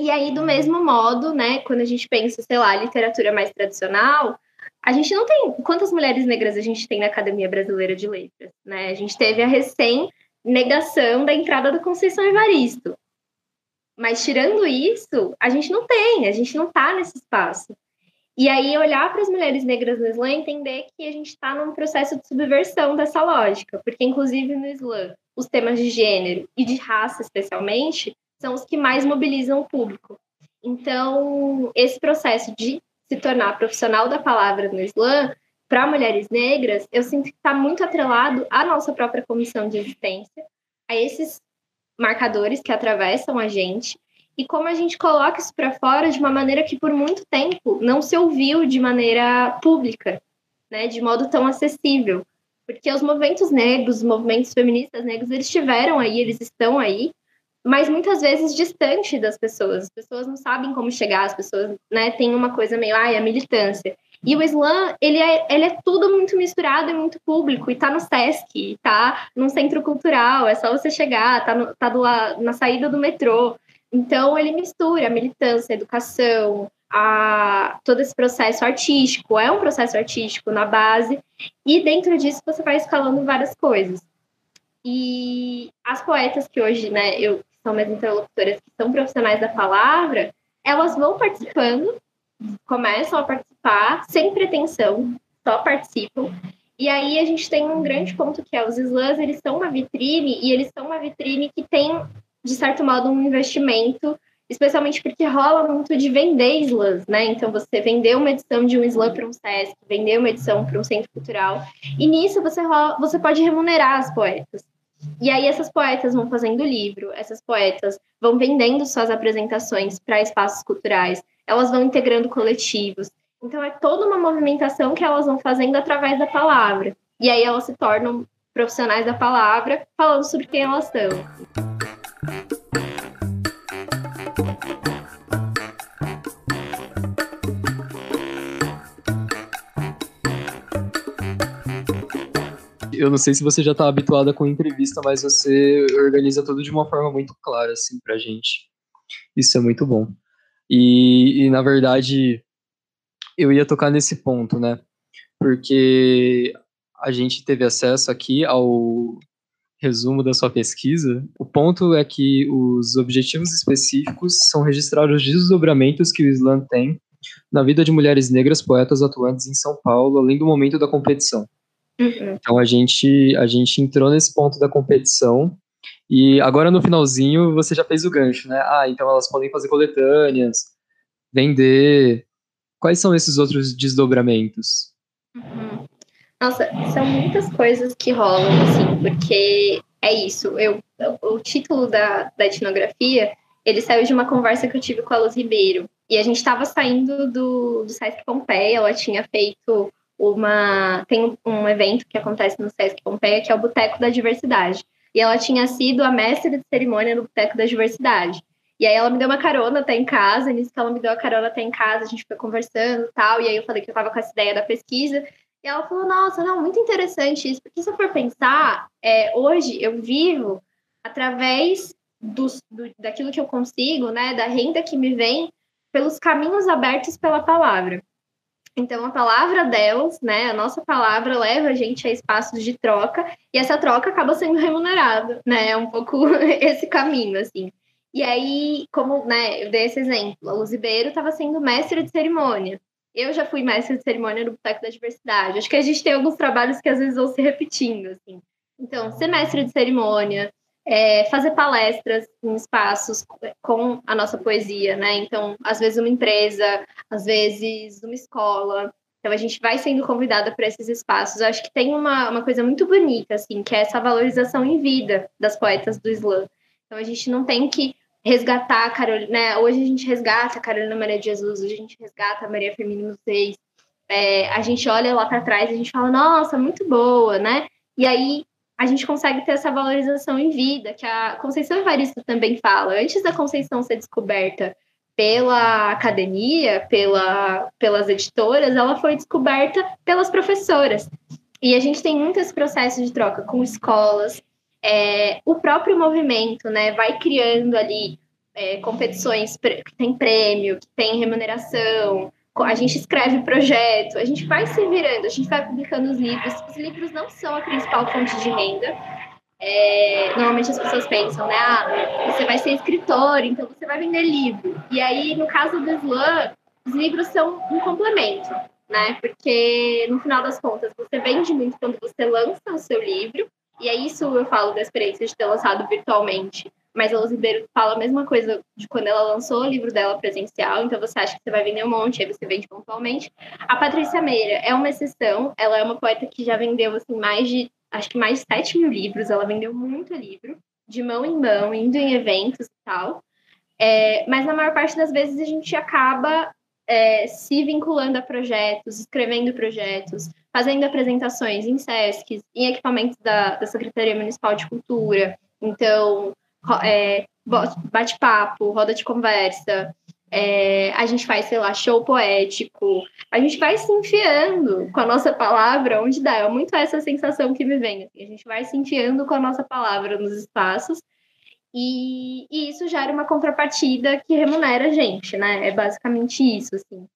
e aí, do mesmo modo, né, quando a gente pensa, sei lá, literatura mais tradicional, a gente não tem. Quantas mulheres negras a gente tem na Academia Brasileira de Letras? Né? A gente teve a recém-negação da entrada da Conceição Evaristo. Mas, tirando isso, a gente não tem, a gente não está nesse espaço. E aí, olhar para as mulheres negras no Islã e entender que a gente está num processo de subversão dessa lógica, porque, inclusive, no Islã, os temas de gênero e de raça, especialmente, são os que mais mobilizam o público. Então, esse processo de se tornar profissional da palavra no Islã, para mulheres negras, eu sinto que está muito atrelado à nossa própria comissão de existência, a esses marcadores que atravessam a gente, e como a gente coloca isso para fora de uma maneira que por muito tempo não se ouviu de maneira pública, né, de modo tão acessível. Porque os movimentos negros, os movimentos feministas negros, eles estiveram aí, eles estão aí, mas muitas vezes distante das pessoas. As pessoas não sabem como chegar, as pessoas né, têm uma coisa meio, ai, a militância. E o Islã, ele é, ele é tudo muito misturado e muito público, e tá no Sesc, tá num centro cultural, é só você chegar, tá, no, tá do, na saída do metrô. Então, ele mistura a militância, a educação, a, todo esse processo artístico, é um processo artístico na base, e dentro disso você vai escalando várias coisas. E as poetas que hoje, né, eu são minhas interlocutoras, que são profissionais da palavra, elas vão participando, começam a participar sem pretensão, só participam. E aí a gente tem um grande ponto que é os slams, eles são uma vitrine e eles são uma vitrine que tem, de certo modo, um investimento, especialmente porque rola muito de vender slams, né? Então você vender uma edição de um slam para um SESC, vender uma edição para um centro cultural, e nisso você, rola, você pode remunerar as poetas. E aí essas poetas vão fazendo livro, essas poetas vão vendendo suas apresentações para espaços culturais, elas vão integrando coletivos. Então é toda uma movimentação que elas vão fazendo através da palavra. E aí elas se tornam profissionais da palavra, falando sobre quem elas são. Eu não sei se você já está habituada com entrevista, mas você organiza tudo de uma forma muito clara, assim, pra gente. Isso é muito bom. E, e na verdade, eu ia tocar nesse ponto, né? Porque a gente teve acesso aqui ao resumo da sua pesquisa. O ponto é que os objetivos específicos são registrar os desdobramentos que o Islã tem na vida de mulheres negras poetas atuantes em São Paulo, além do momento da competição. Uhum. Então a gente, a gente entrou nesse ponto da competição E agora no finalzinho você já fez o gancho, né? Ah, então elas podem fazer coletâneas, vender. Quais são esses outros desdobramentos? Uhum. Nossa, são muitas coisas que rolam, assim, porque é isso. Eu, o título da, da etnografia, ele saiu de uma conversa que eu tive com a Luz Ribeiro. E a gente estava saindo do, do Sesc Pompeia, ela tinha feito uma. Tem um evento que acontece no Sesc Pompeia, que é o Boteco da Diversidade. E ela tinha sido a mestre de cerimônia no Boteco da Diversidade. E aí ela me deu uma carona até em casa, nisso que ela me deu a carona até em casa, a gente foi conversando e tal, e aí eu falei que eu estava com essa ideia da pesquisa, e ela falou, nossa, não, muito interessante isso, porque se eu for pensar, é, hoje eu vivo através dos, do, daquilo que eu consigo, né, da renda que me vem, pelos caminhos abertos pela palavra. Então, a palavra delas, né, a nossa palavra leva a gente a espaços de troca, e essa troca acaba sendo remunerada, né, é um pouco (laughs) esse caminho, assim. E aí, como, né, eu dei esse exemplo, a Luzibeiro estava sendo mestre de cerimônia, eu já fui mestre de cerimônia no Boteco da Diversidade. Acho que a gente tem alguns trabalhos que às vezes vão se repetindo, assim. Então, ser mestre de cerimônia, é, fazer palestras em espaços com a nossa poesia, né? Então, às vezes uma empresa, às vezes uma escola. Então, a gente vai sendo convidada para esses espaços. Eu acho que tem uma, uma coisa muito bonita, assim, que é essa valorização em vida das poetas do slam. Então, a gente não tem que resgatar a Carolina, né? Hoje a gente resgata a Carolina Maria de Jesus, hoje a gente resgata a Maria Firmina Seis. É, a gente olha lá para trás e a gente fala, nossa, muito boa, né? E aí a gente consegue ter essa valorização em vida, que a Conceição Evaristo também fala. Antes da Conceição ser descoberta pela academia, pela, pelas editoras, ela foi descoberta pelas professoras. E a gente tem muito esse processo de troca com escolas, é, o próprio movimento né, vai criando ali é, competições que tem prêmio, que tem remuneração, a gente escreve projeto, a gente vai se virando, a gente vai publicando os livros. Os livros não são a principal fonte de renda. É, normalmente as pessoas pensam, né? Ah, você vai ser escritor, então você vai vender livro. E aí, no caso do slam, os livros são um complemento, né? Porque no final das contas, você vende muito quando você lança o seu livro, e é isso eu falo da experiência de ter lançado virtualmente. Mas a Luz Ribeiro fala a mesma coisa de quando ela lançou o livro dela presencial. Então você acha que você vai vender um monte, aí você vende pontualmente. A Patrícia Meira é uma exceção. Ela é uma poeta que já vendeu assim mais de, acho que mais de 7 mil livros. Ela vendeu muito livro, de mão em mão, indo em eventos e tal. É, mas na maior parte das vezes a gente acaba é, se vinculando a projetos, escrevendo projetos, fazendo apresentações em SESCs, em equipamentos da, da Secretaria Municipal de Cultura. Então, é, bate-papo, roda de conversa, é, a gente faz, sei lá, show poético, a gente vai se enfiando com a nossa palavra onde dá. É muito essa sensação que me vem. Assim, a gente vai se enfiando com a nossa palavra nos espaços e, e, isso gera uma contrapartida que remunera a gente, né? É basicamente isso, assim.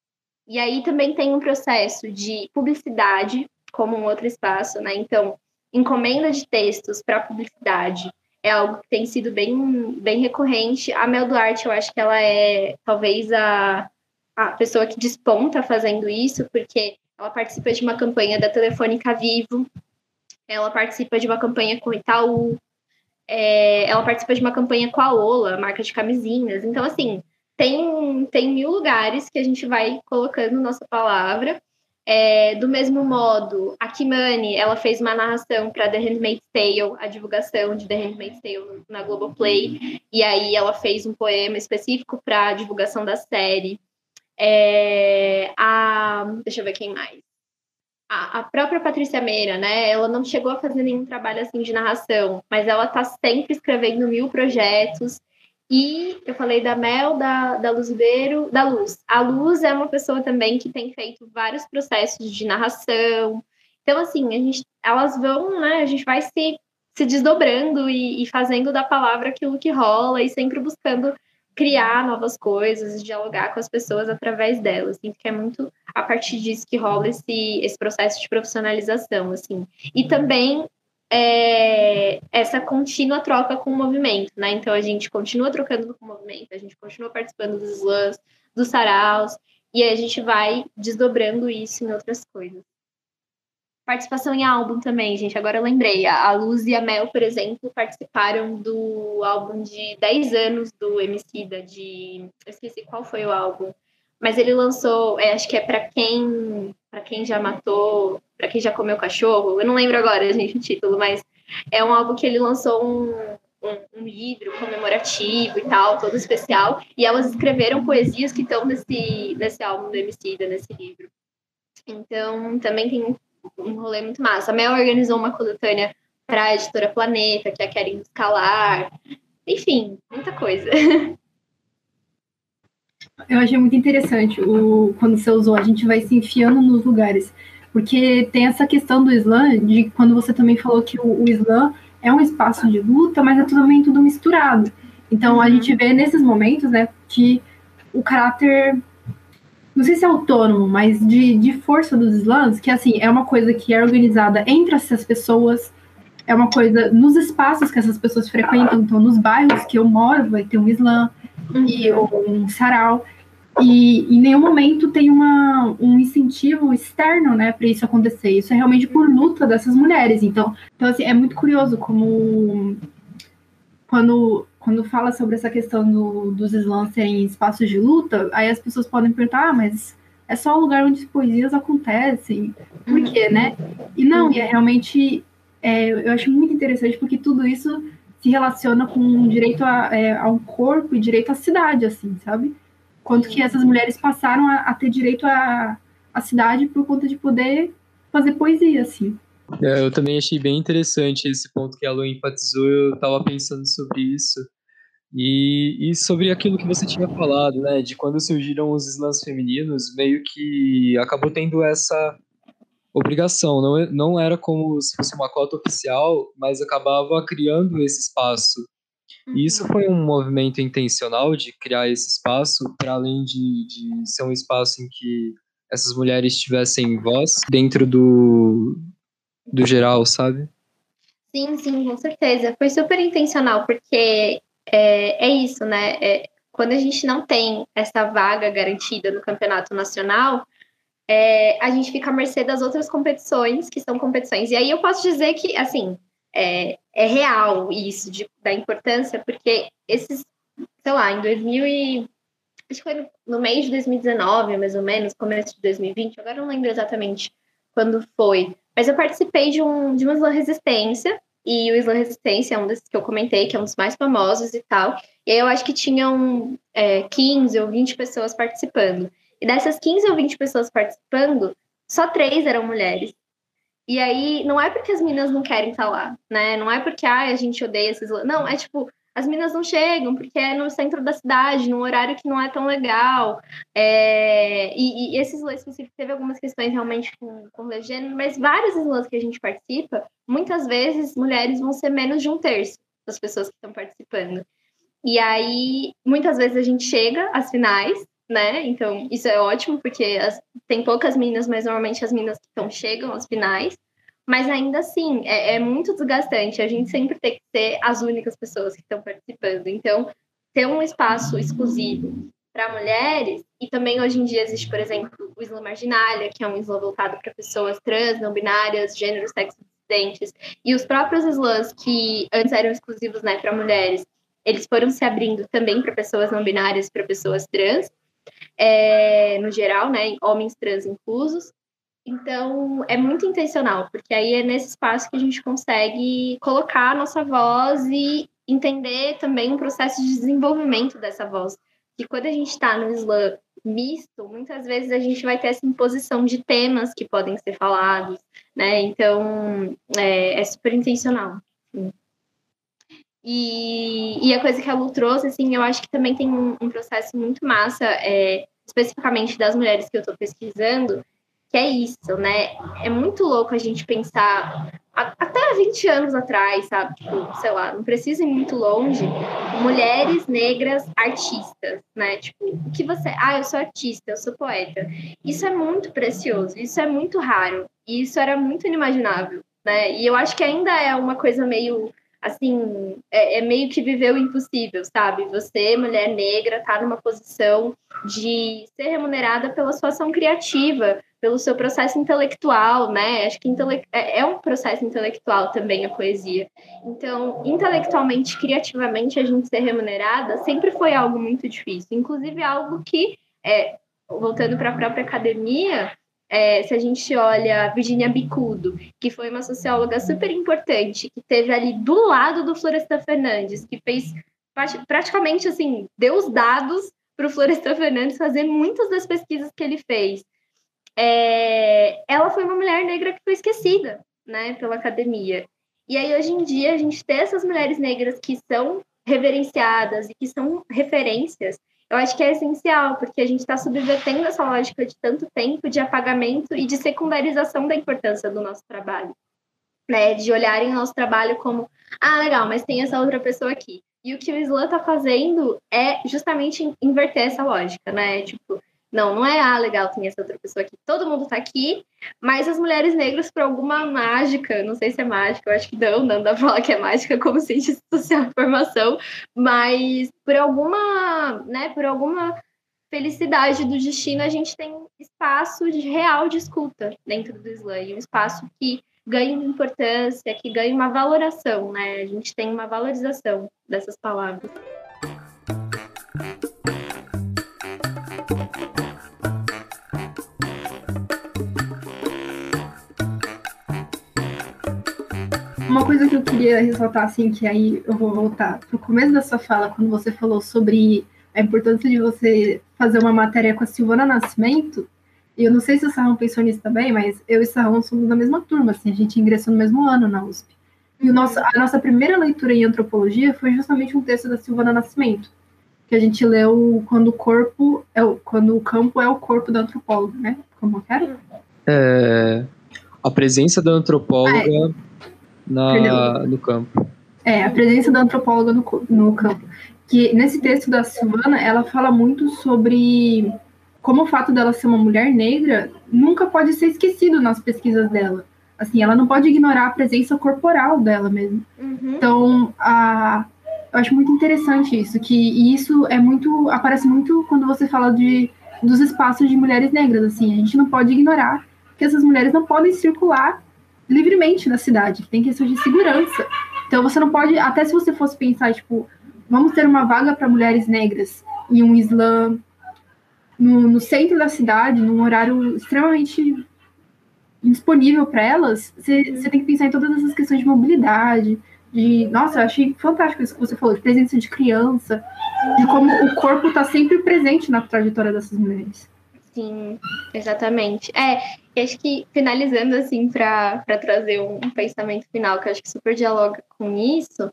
E aí também tem um processo de publicidade, como um outro espaço, né? Então, encomenda de textos para publicidade é algo que tem sido bem, bem recorrente. A Mel Duarte, eu acho que ela é talvez a, a pessoa que desponta fazendo isso, porque ela participa de uma campanha da Telefônica Vivo, ela participa de uma campanha com o Itaú, é, ela participa de uma campanha com a Ola, marca de camisinhas. Então, assim, tem, tem mil lugares que a gente vai colocando nossa palavra. É, do mesmo modo, a Kimani, ela fez uma narração para The Handmaid's Tale, a divulgação de The Handmaid's Tale na Globoplay, e aí ela fez um poema específico para a divulgação da série. É, a, deixa eu ver quem mais a, a própria Patrícia Meira, né? Ela não chegou a fazer nenhum trabalho assim de narração, mas ela está sempre escrevendo mil projetos. E eu falei da Mel, da, da Luzbeiro, da Luz. A Luz é uma pessoa também que tem feito vários processos de narração. Então, assim, a gente, elas vão, né? A gente vai se, se desdobrando e, e fazendo da palavra aquilo que rola e sempre buscando criar novas coisas, dialogar com as pessoas através delas, assim, que é muito a partir disso que rola esse, esse processo de profissionalização, assim. E também é, essa contínua troca com o movimento, né? Então a gente continua trocando com o movimento, a gente continua participando dos slams, dos saraus, e a gente vai desdobrando isso em outras coisas. participação em álbum também, gente. Agora eu lembrei. A Luz e a Mel, por exemplo, participaram do álbum de 10 anos do Emicida, de. Eu esqueci qual foi o álbum. Mas ele lançou, é, acho que é para quem para quem já matou, para quem já comeu cachorro. Eu não lembro agora, gente, o título, mas é um álbum que ele lançou um, um, um, livro comemorativo e tal, todo especial. E elas escreveram poesias que estão nesse, nesse álbum do Emicida, nesse livro. Então, também tem um rolê muito massa. A Mel organizou uma coletânea para a editora Planeta, que é a Querem Escalar. Enfim, muita coisa. (laughs) Eu achei muito interessante o, quando você usou, a gente vai se enfiando nos lugares. Porque tem essa questão do Islã, de quando você também falou que o, o Islã é um espaço de luta, mas é também tudo misturado. Então a gente vê nesses momentos, né, que o caráter não sei se é autônomo, mas de, de força dos slams, que assim, é uma coisa que é organizada entre essas pessoas, é uma coisa nos espaços que essas pessoas frequentam, então nos bairros que eu moro vai ter um slam e ou um sarau. E em nenhum momento tem uma, um incentivo externo, né, para isso acontecer. Isso é realmente por luta dessas mulheres. Então, então assim, é muito curioso como quando quando fala sobre essa questão do, dos slams serem espaços de luta, aí as pessoas podem perguntar, ah, mas é só um lugar onde as poesias acontecem, por quê, né? E não, e é realmente, é, eu acho muito interessante porque tudo isso se relaciona com direito a, é, ao corpo e direito à cidade, assim, sabe? Quanto que essas mulheres passaram a, a ter direito à, à cidade por conta de poder fazer poesia, assim. É, eu também achei bem interessante esse ponto que a Lu enfatizou, eu estava pensando sobre isso. E, e, sobre aquilo que você tinha falado, né, de quando surgiram os slams femininos, meio que acabou tendo essa obrigação, não, não era como se fosse uma cota oficial, mas acabava criando esse espaço. E isso uhum. foi um movimento intencional de criar esse espaço, para além de, de ser um espaço em que essas mulheres tivessem voz dentro do, do geral, sabe? Sim, sim, com certeza. Foi super intencional, porque é, é isso, né? É, quando a gente não tem essa vaga garantida no campeonato nacional, é, a gente fica à mercê das outras competições, que são competições. E aí eu posso dizer que, assim, é, é real isso, de, da importância, porque esses, sei lá, em 2000 e... Acho que foi no mês de 2019, mais ou menos, começo de 2020, agora não lembro exatamente quando foi, mas eu participei de, um, de uma resistência, e o Islam Resistência é um desses que eu comentei, que é um dos mais famosos e tal. E aí eu acho que tinham é, 15 ou 20 pessoas participando. E dessas 15 ou 20 pessoas participando, só três eram mulheres. E aí, não é porque as meninas não querem estar lá, né? Não é porque ah, a gente odeia esses. Não, é tipo, as meninas não chegam, porque é no centro da cidade, num horário que não é tão legal. É, e, e, esses slams específicos teve algumas questões realmente com, com o gênero, mas vários slams que a gente participa, muitas vezes mulheres vão ser menos de um terço das pessoas que estão participando. E aí, muitas vezes a gente chega às finais, né? Então, isso é ótimo, porque as, tem poucas meninas, mas normalmente as meninas que estão chegam às finais. Mas ainda assim, é, é muito desgastante. A gente sempre tem que ser as únicas pessoas que estão participando. Então, ter um espaço exclusivo para mulheres, e também hoje em dia existe, por exemplo, o Islam Marginalia, que é um Islam voltado para pessoas trans, não binárias, gêneros, sexos dissidentes, e os próprios Islãs que antes eram exclusivos né, para mulheres, eles foram se abrindo também para pessoas não binárias, para pessoas trans, é, no geral, né, homens trans inclusos. Então, é muito intencional, porque aí é nesse espaço que a gente consegue colocar a nossa voz e entender também o processo de desenvolvimento dessa voz. Que quando a gente está no slam misto, muitas vezes a gente vai ter essa imposição de temas que podem ser falados, né? Então, é, é super intencional. E, e, a coisa que a Lu trouxe, assim, eu acho que também tem um, um processo muito massa, é, especificamente das mulheres que eu estou pesquisando, que é isso, né? É muito louco a gente pensar até 20 anos atrás, sabe? Tipo, sei lá, não precisa ir muito longe. Mulheres negras artistas, né? Tipo, o que você. Ah, eu sou artista, eu sou poeta. Isso é muito precioso, isso é muito raro. E isso era muito inimaginável, né? E eu acho que ainda é uma coisa meio. Assim, é, é meio que viver o impossível, sabe? Você, mulher negra, tá numa posição de ser remunerada pela sua ação criativa, pelo seu processo intelectual, né? Acho que intele é, é um processo intelectual também a poesia. Então, intelectualmente, criativamente, a gente ser remunerada sempre foi algo muito difícil. Inclusive, algo que, é, voltando para a própria academia, é, se a gente olha Virginia Bicudo, que foi uma socióloga super importante, que teve ali do lado do Florestan Fernandes, que fez praticamente assim, deu os dados para o Florestan Fernandes fazer muitas das pesquisas que ele fez. É, ela foi uma mulher negra que foi esquecida, né, pela academia. E aí hoje em dia a gente tem essas mulheres negras que são reverenciadas e que são referências eu acho que é essencial, porque a gente está subvertendo essa lógica de tanto tempo de apagamento e de secundarização da importância do nosso trabalho. Né? De olharem o nosso trabalho como, ah, legal, mas tem essa outra pessoa aqui. E o que o Islã está fazendo é justamente inverter essa lógica, né? Tipo, não, não é, ah, legal, tem essa outra pessoa aqui. Todo mundo tá aqui, mas as mulheres negras, por alguma mágica, não sei se é mágica, eu acho que não, não dá pra falar que é mágica como (laughs) cientista social formação, mas por alguma, né, por alguma felicidade do destino, a gente tem espaço de real de escuta dentro do Islã, um espaço que ganha importância, que ganha uma valoração, né? A gente tem uma valorização dessas palavras. Uma coisa que eu queria ressaltar, assim, que aí eu vou voltar pro começo da sua fala, quando você falou sobre a importância de você fazer uma matéria com a Silvana Nascimento, e eu não sei se o Sarrão pensou nisso também, mas eu e o Sarrão somos da mesma turma, assim, a gente ingressou no mesmo ano na USP. E o nosso, a nossa primeira leitura em antropologia foi justamente um texto da Silvana Nascimento, que a gente leu quando o corpo é o, quando o campo é o corpo da antropóloga, né? Como era? É, a presença da antropóloga ah, é na, no campo. É, a presença da antropóloga no, no campo. Que nesse texto da Silvana, ela fala muito sobre como o fato dela ser uma mulher negra nunca pode ser esquecido nas pesquisas dela. Assim, ela não pode ignorar a presença corporal dela mesmo. Uhum. Então, a, eu acho muito interessante isso, que e isso é muito aparece muito quando você fala de dos espaços de mulheres negras. Assim, a gente não pode ignorar que essas mulheres não podem circular livremente na cidade, tem questões de segurança. Então você não pode, até se você fosse pensar, tipo, vamos ter uma vaga para mulheres negras em um Islã no, no, centro da cidade, num horário extremamente indisponível para elas, você, você tem que pensar em todas essas questões de mobilidade, de, nossa, eu achei fantástico isso que você falou, de presença de criança, de como o corpo está sempre presente na trajetória dessas mulheres. Sim, exatamente. É, acho que finalizando assim para trazer um, um, pensamento final que eu acho que super dialoga com isso,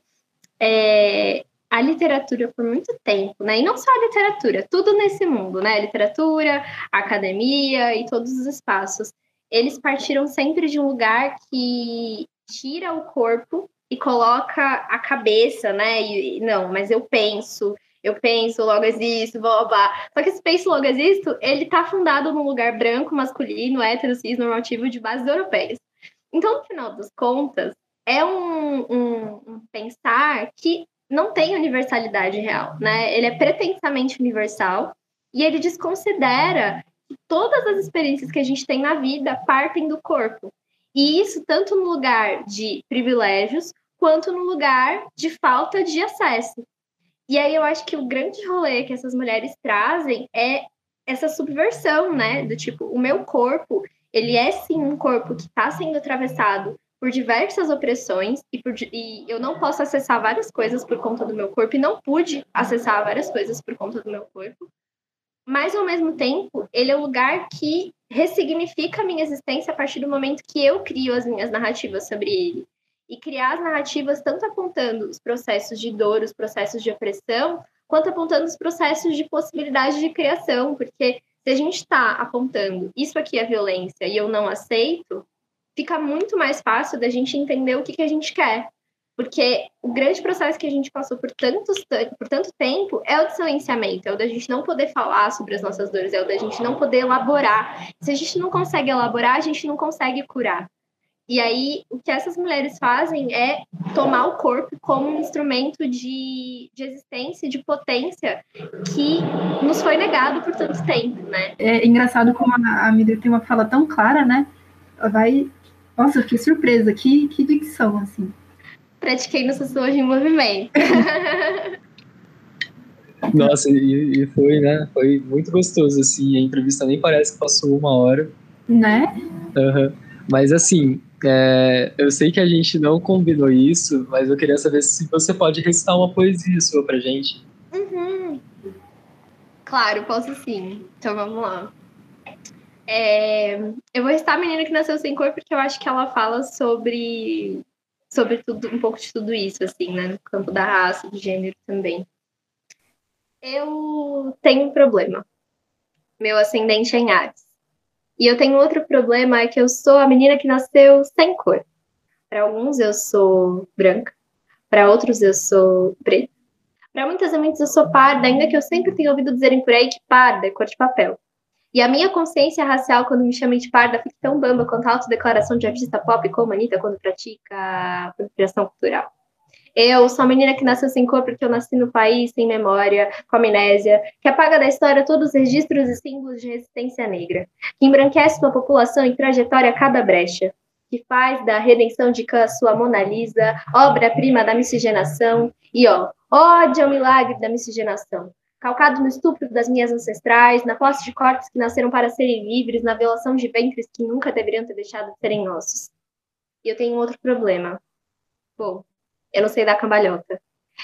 é, a literatura por muito tempo, né? E não só a literatura, tudo nesse mundo, né? A literatura, a academia e todos os espaços. Eles partiram sempre de um lugar que tira o corpo e coloca a cabeça, né? E, não, mas eu penso, eu penso, logo existo, blá, blá, blá. Só que esse penso, logo existo, ele tá fundado num lugar branco, masculino, hétero, cis, normativo, de bases europeias. Então, no final das contas, é um, um, um pensar que não tem universalidade real, né? Ele é pretensamente universal e ele desconsidera que todas as experiências que a gente tem na vida partem do corpo. E isso tanto no lugar de privilégios quanto no lugar de falta de acesso. E aí eu acho que o grande rolê que essas mulheres trazem é essa subversão, né? Do tipo, o meu corpo, ele é sim um corpo que está sendo atravessado por diversas opressões e, por, e eu não posso acessar várias coisas por conta do meu corpo e não pude acessar várias coisas por conta do meu corpo. Mas ao mesmo tempo, ele é o lugar que ressignifica a minha existência a partir do momento que eu crio as minhas narrativas sobre ele e criar as narrativas tanto apontando os processos de dor, os processos de opressão, quanto apontando os processos de possibilidade de criação, porque se a gente está apontando isso aqui é violência e eu não aceito, fica muito mais fácil da gente entender o que, que a gente quer. Porque o grande processo que a gente passou por, tantos, por tanto tempo é o de silenciamento, é o da gente não poder falar sobre as nossas dores, é o da gente não poder elaborar. Se a gente não consegue elaborar, a gente não consegue curar. E aí, o que essas mulheres fazem é tomar o corpo como um instrumento de, de existência, de potência, que nos foi negado por tanto tempo, né? É engraçado como a, a Midra tem uma fala tão clara, né? Ela vai. Nossa, que surpresa, que, que dicção, assim. Pratiquei no Sociologia em Movimento. (laughs) Nossa, e, e, foi, né? Foi muito gostoso, assim. A entrevista nem parece que passou uma hora. Né? Uhum. Mas, assim, é, eu sei que a gente não combinou isso, mas eu queria saber se você pode recitar uma poesia sua pra gente. Uhum. Claro, posso sim. Então vamos lá. É, eu vou recitar a menina que nasceu sem cor porque eu acho que ela fala sobre sobre tudo, um pouco de tudo isso, assim, né? No campo da raça, do gênero também. Eu tenho um problema. Meu ascendente é em Ares. E eu tenho outro problema, é que eu sou a menina que nasceu sem cor. Para alguns eu sou branca, para outros eu sou preta. Para muitas amigas eu sou parda, ainda que eu sempre tenha ouvido dizerem por aí que parda é cor de papel. E a minha consciência racial, quando me chamam de parda, fica tão bamba quanto a autodeclaração de artista pop como Anitta quando pratica apropriação cultural. Eu sou a menina que nasceu sem cor porque eu nasci no país sem memória, com amnésia, que apaga da história todos os registros e símbolos de resistência negra, que embranquece sua população em trajetória a cada brecha, que faz da redenção de Khan sua Mona Lisa, obra-prima da miscigenação, e ó, ódio ao milagre da miscigenação, calcado no estupro das minhas ancestrais, na posse de corpos que nasceram para serem livres, na violação de ventres que nunca deveriam ter deixado de serem nossos. E eu tenho um outro problema. Bom, eu não sei dar cambalhota.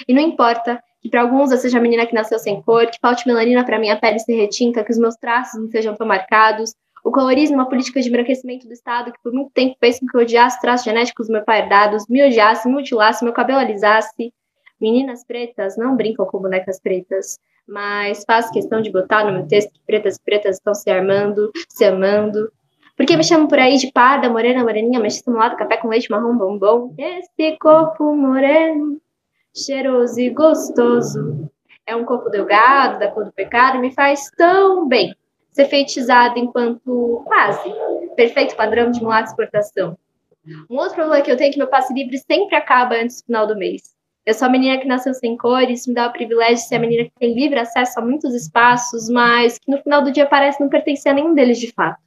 E não importa que para alguns eu seja a menina que nasceu sem cor, que falte melanina para minha pele ser retinta, que os meus traços não sejam tão marcados, o colorismo, uma política de embranquecimento do Estado que por muito tempo fez com que eu odiasse traços genéticos do meu pai herdados, me odiasse, me mutilasse, meu cabelo alisasse. Meninas pretas não brincam com bonecas pretas, mas faço questão de botar no meu texto que pretas e pretas estão se armando, se amando, porque me chamam por aí de parda, morena, moreninha, mestiça, mulata, café com leite, marrom, bombom. Esse corpo moreno, cheiroso e gostoso. É um corpo delgado, da cor do pecado, me faz tão bem ser feitizado enquanto quase perfeito padrão de mulata exportação. Um outro problema que eu tenho é que meu passe livre sempre acaba antes do final do mês. Eu sou a menina que nasceu sem cores, isso me dá o privilégio de ser a menina que tem livre acesso a muitos espaços, mas que no final do dia parece não pertencer a nenhum deles de fato.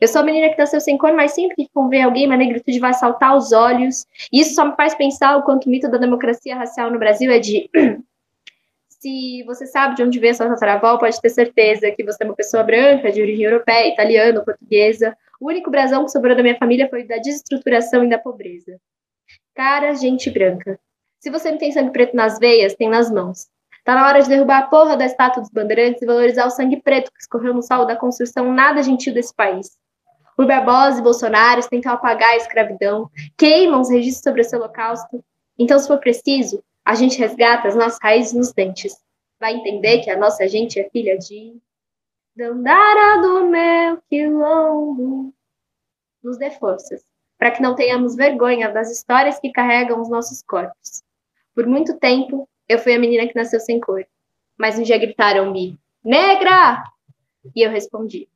Eu sou a menina que nasceu sem cor, mas sempre que convém alguém, minha negritude vai saltar aos olhos. E isso só me faz pensar o quanto o mito da democracia racial no Brasil é de. (clears throat) Se você sabe de onde veio a sua tataravó, pode ter certeza que você é uma pessoa branca, de origem europeia, italiana, portuguesa. O único brasão que sobrou da minha família foi da desestruturação e da pobreza. Cara, gente branca. Se você não tem sangue preto nas veias, tem nas mãos. Tá na hora de derrubar a porra da estátua dos bandeirantes e valorizar o sangue preto que escorreu no solo da construção nada gentil desse país. O Barbosa e Bolsonaro tentam apagar a escravidão, queimam os registros sobre esse holocausto. Então, se for preciso, a gente resgata as nossas raízes nos dentes. Vai entender que a nossa gente é filha de Dandara do meu quilombo. Nos dê forças, para que não tenhamos vergonha das histórias que carregam os nossos corpos. Por muito tempo, eu fui a menina que nasceu sem cor. Mas um dia gritaram-me, negra! E eu respondi.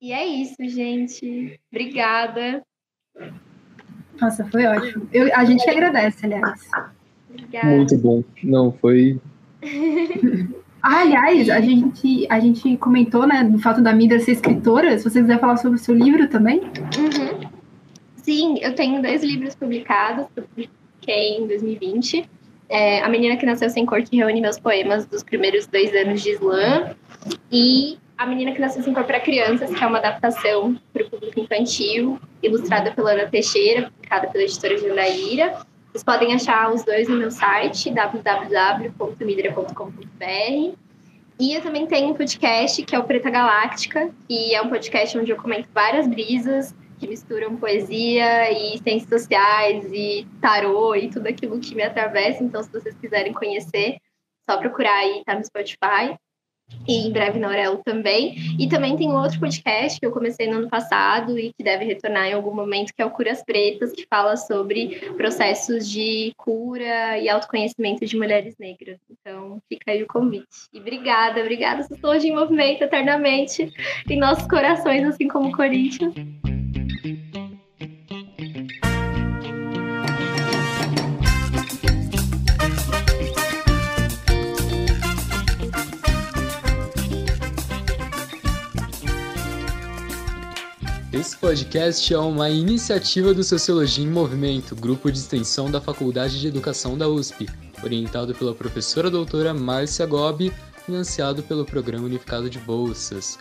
E é isso, gente. Obrigada. Nossa, foi ótimo. Eu, a gente agradece, aliás. Obrigada. Muito bom. Não, foi. (laughs) ah, aliás, a gente, a gente comentou, né, do fato da Mida ser escritora. Se você quiser falar sobre o seu livro também. Uhum. Sim, eu tenho dois livros publicados. Eu publiquei em 2020 é, A Menina que Nasceu Sem Cor, que reúne meus poemas dos primeiros dois anos de slam, e A Menina que Nasceu Sem Cor para Crianças, que é uma adaptação para o público infantil, ilustrada pela Ana Teixeira, publicada pela editora Jandaíra. Vocês podem achar os dois no meu site, www.midra.com.br. E eu também tenho um podcast, que é o Preta Galáctica, que é um podcast onde eu comento várias brisas que misturam poesia e ciências sociais e tarô e tudo aquilo que me atravessa. Então, se vocês quiserem conhecer, só procurar aí, tá no Spotify. E em breve na Aurelo também. E também tem outro podcast que eu comecei no ano passado e que deve retornar em algum momento, que é o Curas Pretas, que fala sobre processos de cura e autoconhecimento de mulheres negras. Então, fica aí o convite. E obrigada, obrigada, Sociologia em Movimento eternamente em nossos corações, assim como o Corinthians. Esse podcast é uma iniciativa do Sociologia em Movimento, grupo de extensão da Faculdade de Educação da USP, orientado pela professora doutora Márcia Gobi, financiado pelo Programa Unificado de Bolsas.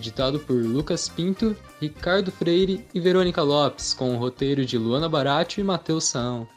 Editado por Lucas Pinto, Ricardo Freire e Verônica Lopes, com o roteiro de Luana Baratio e Matheus São.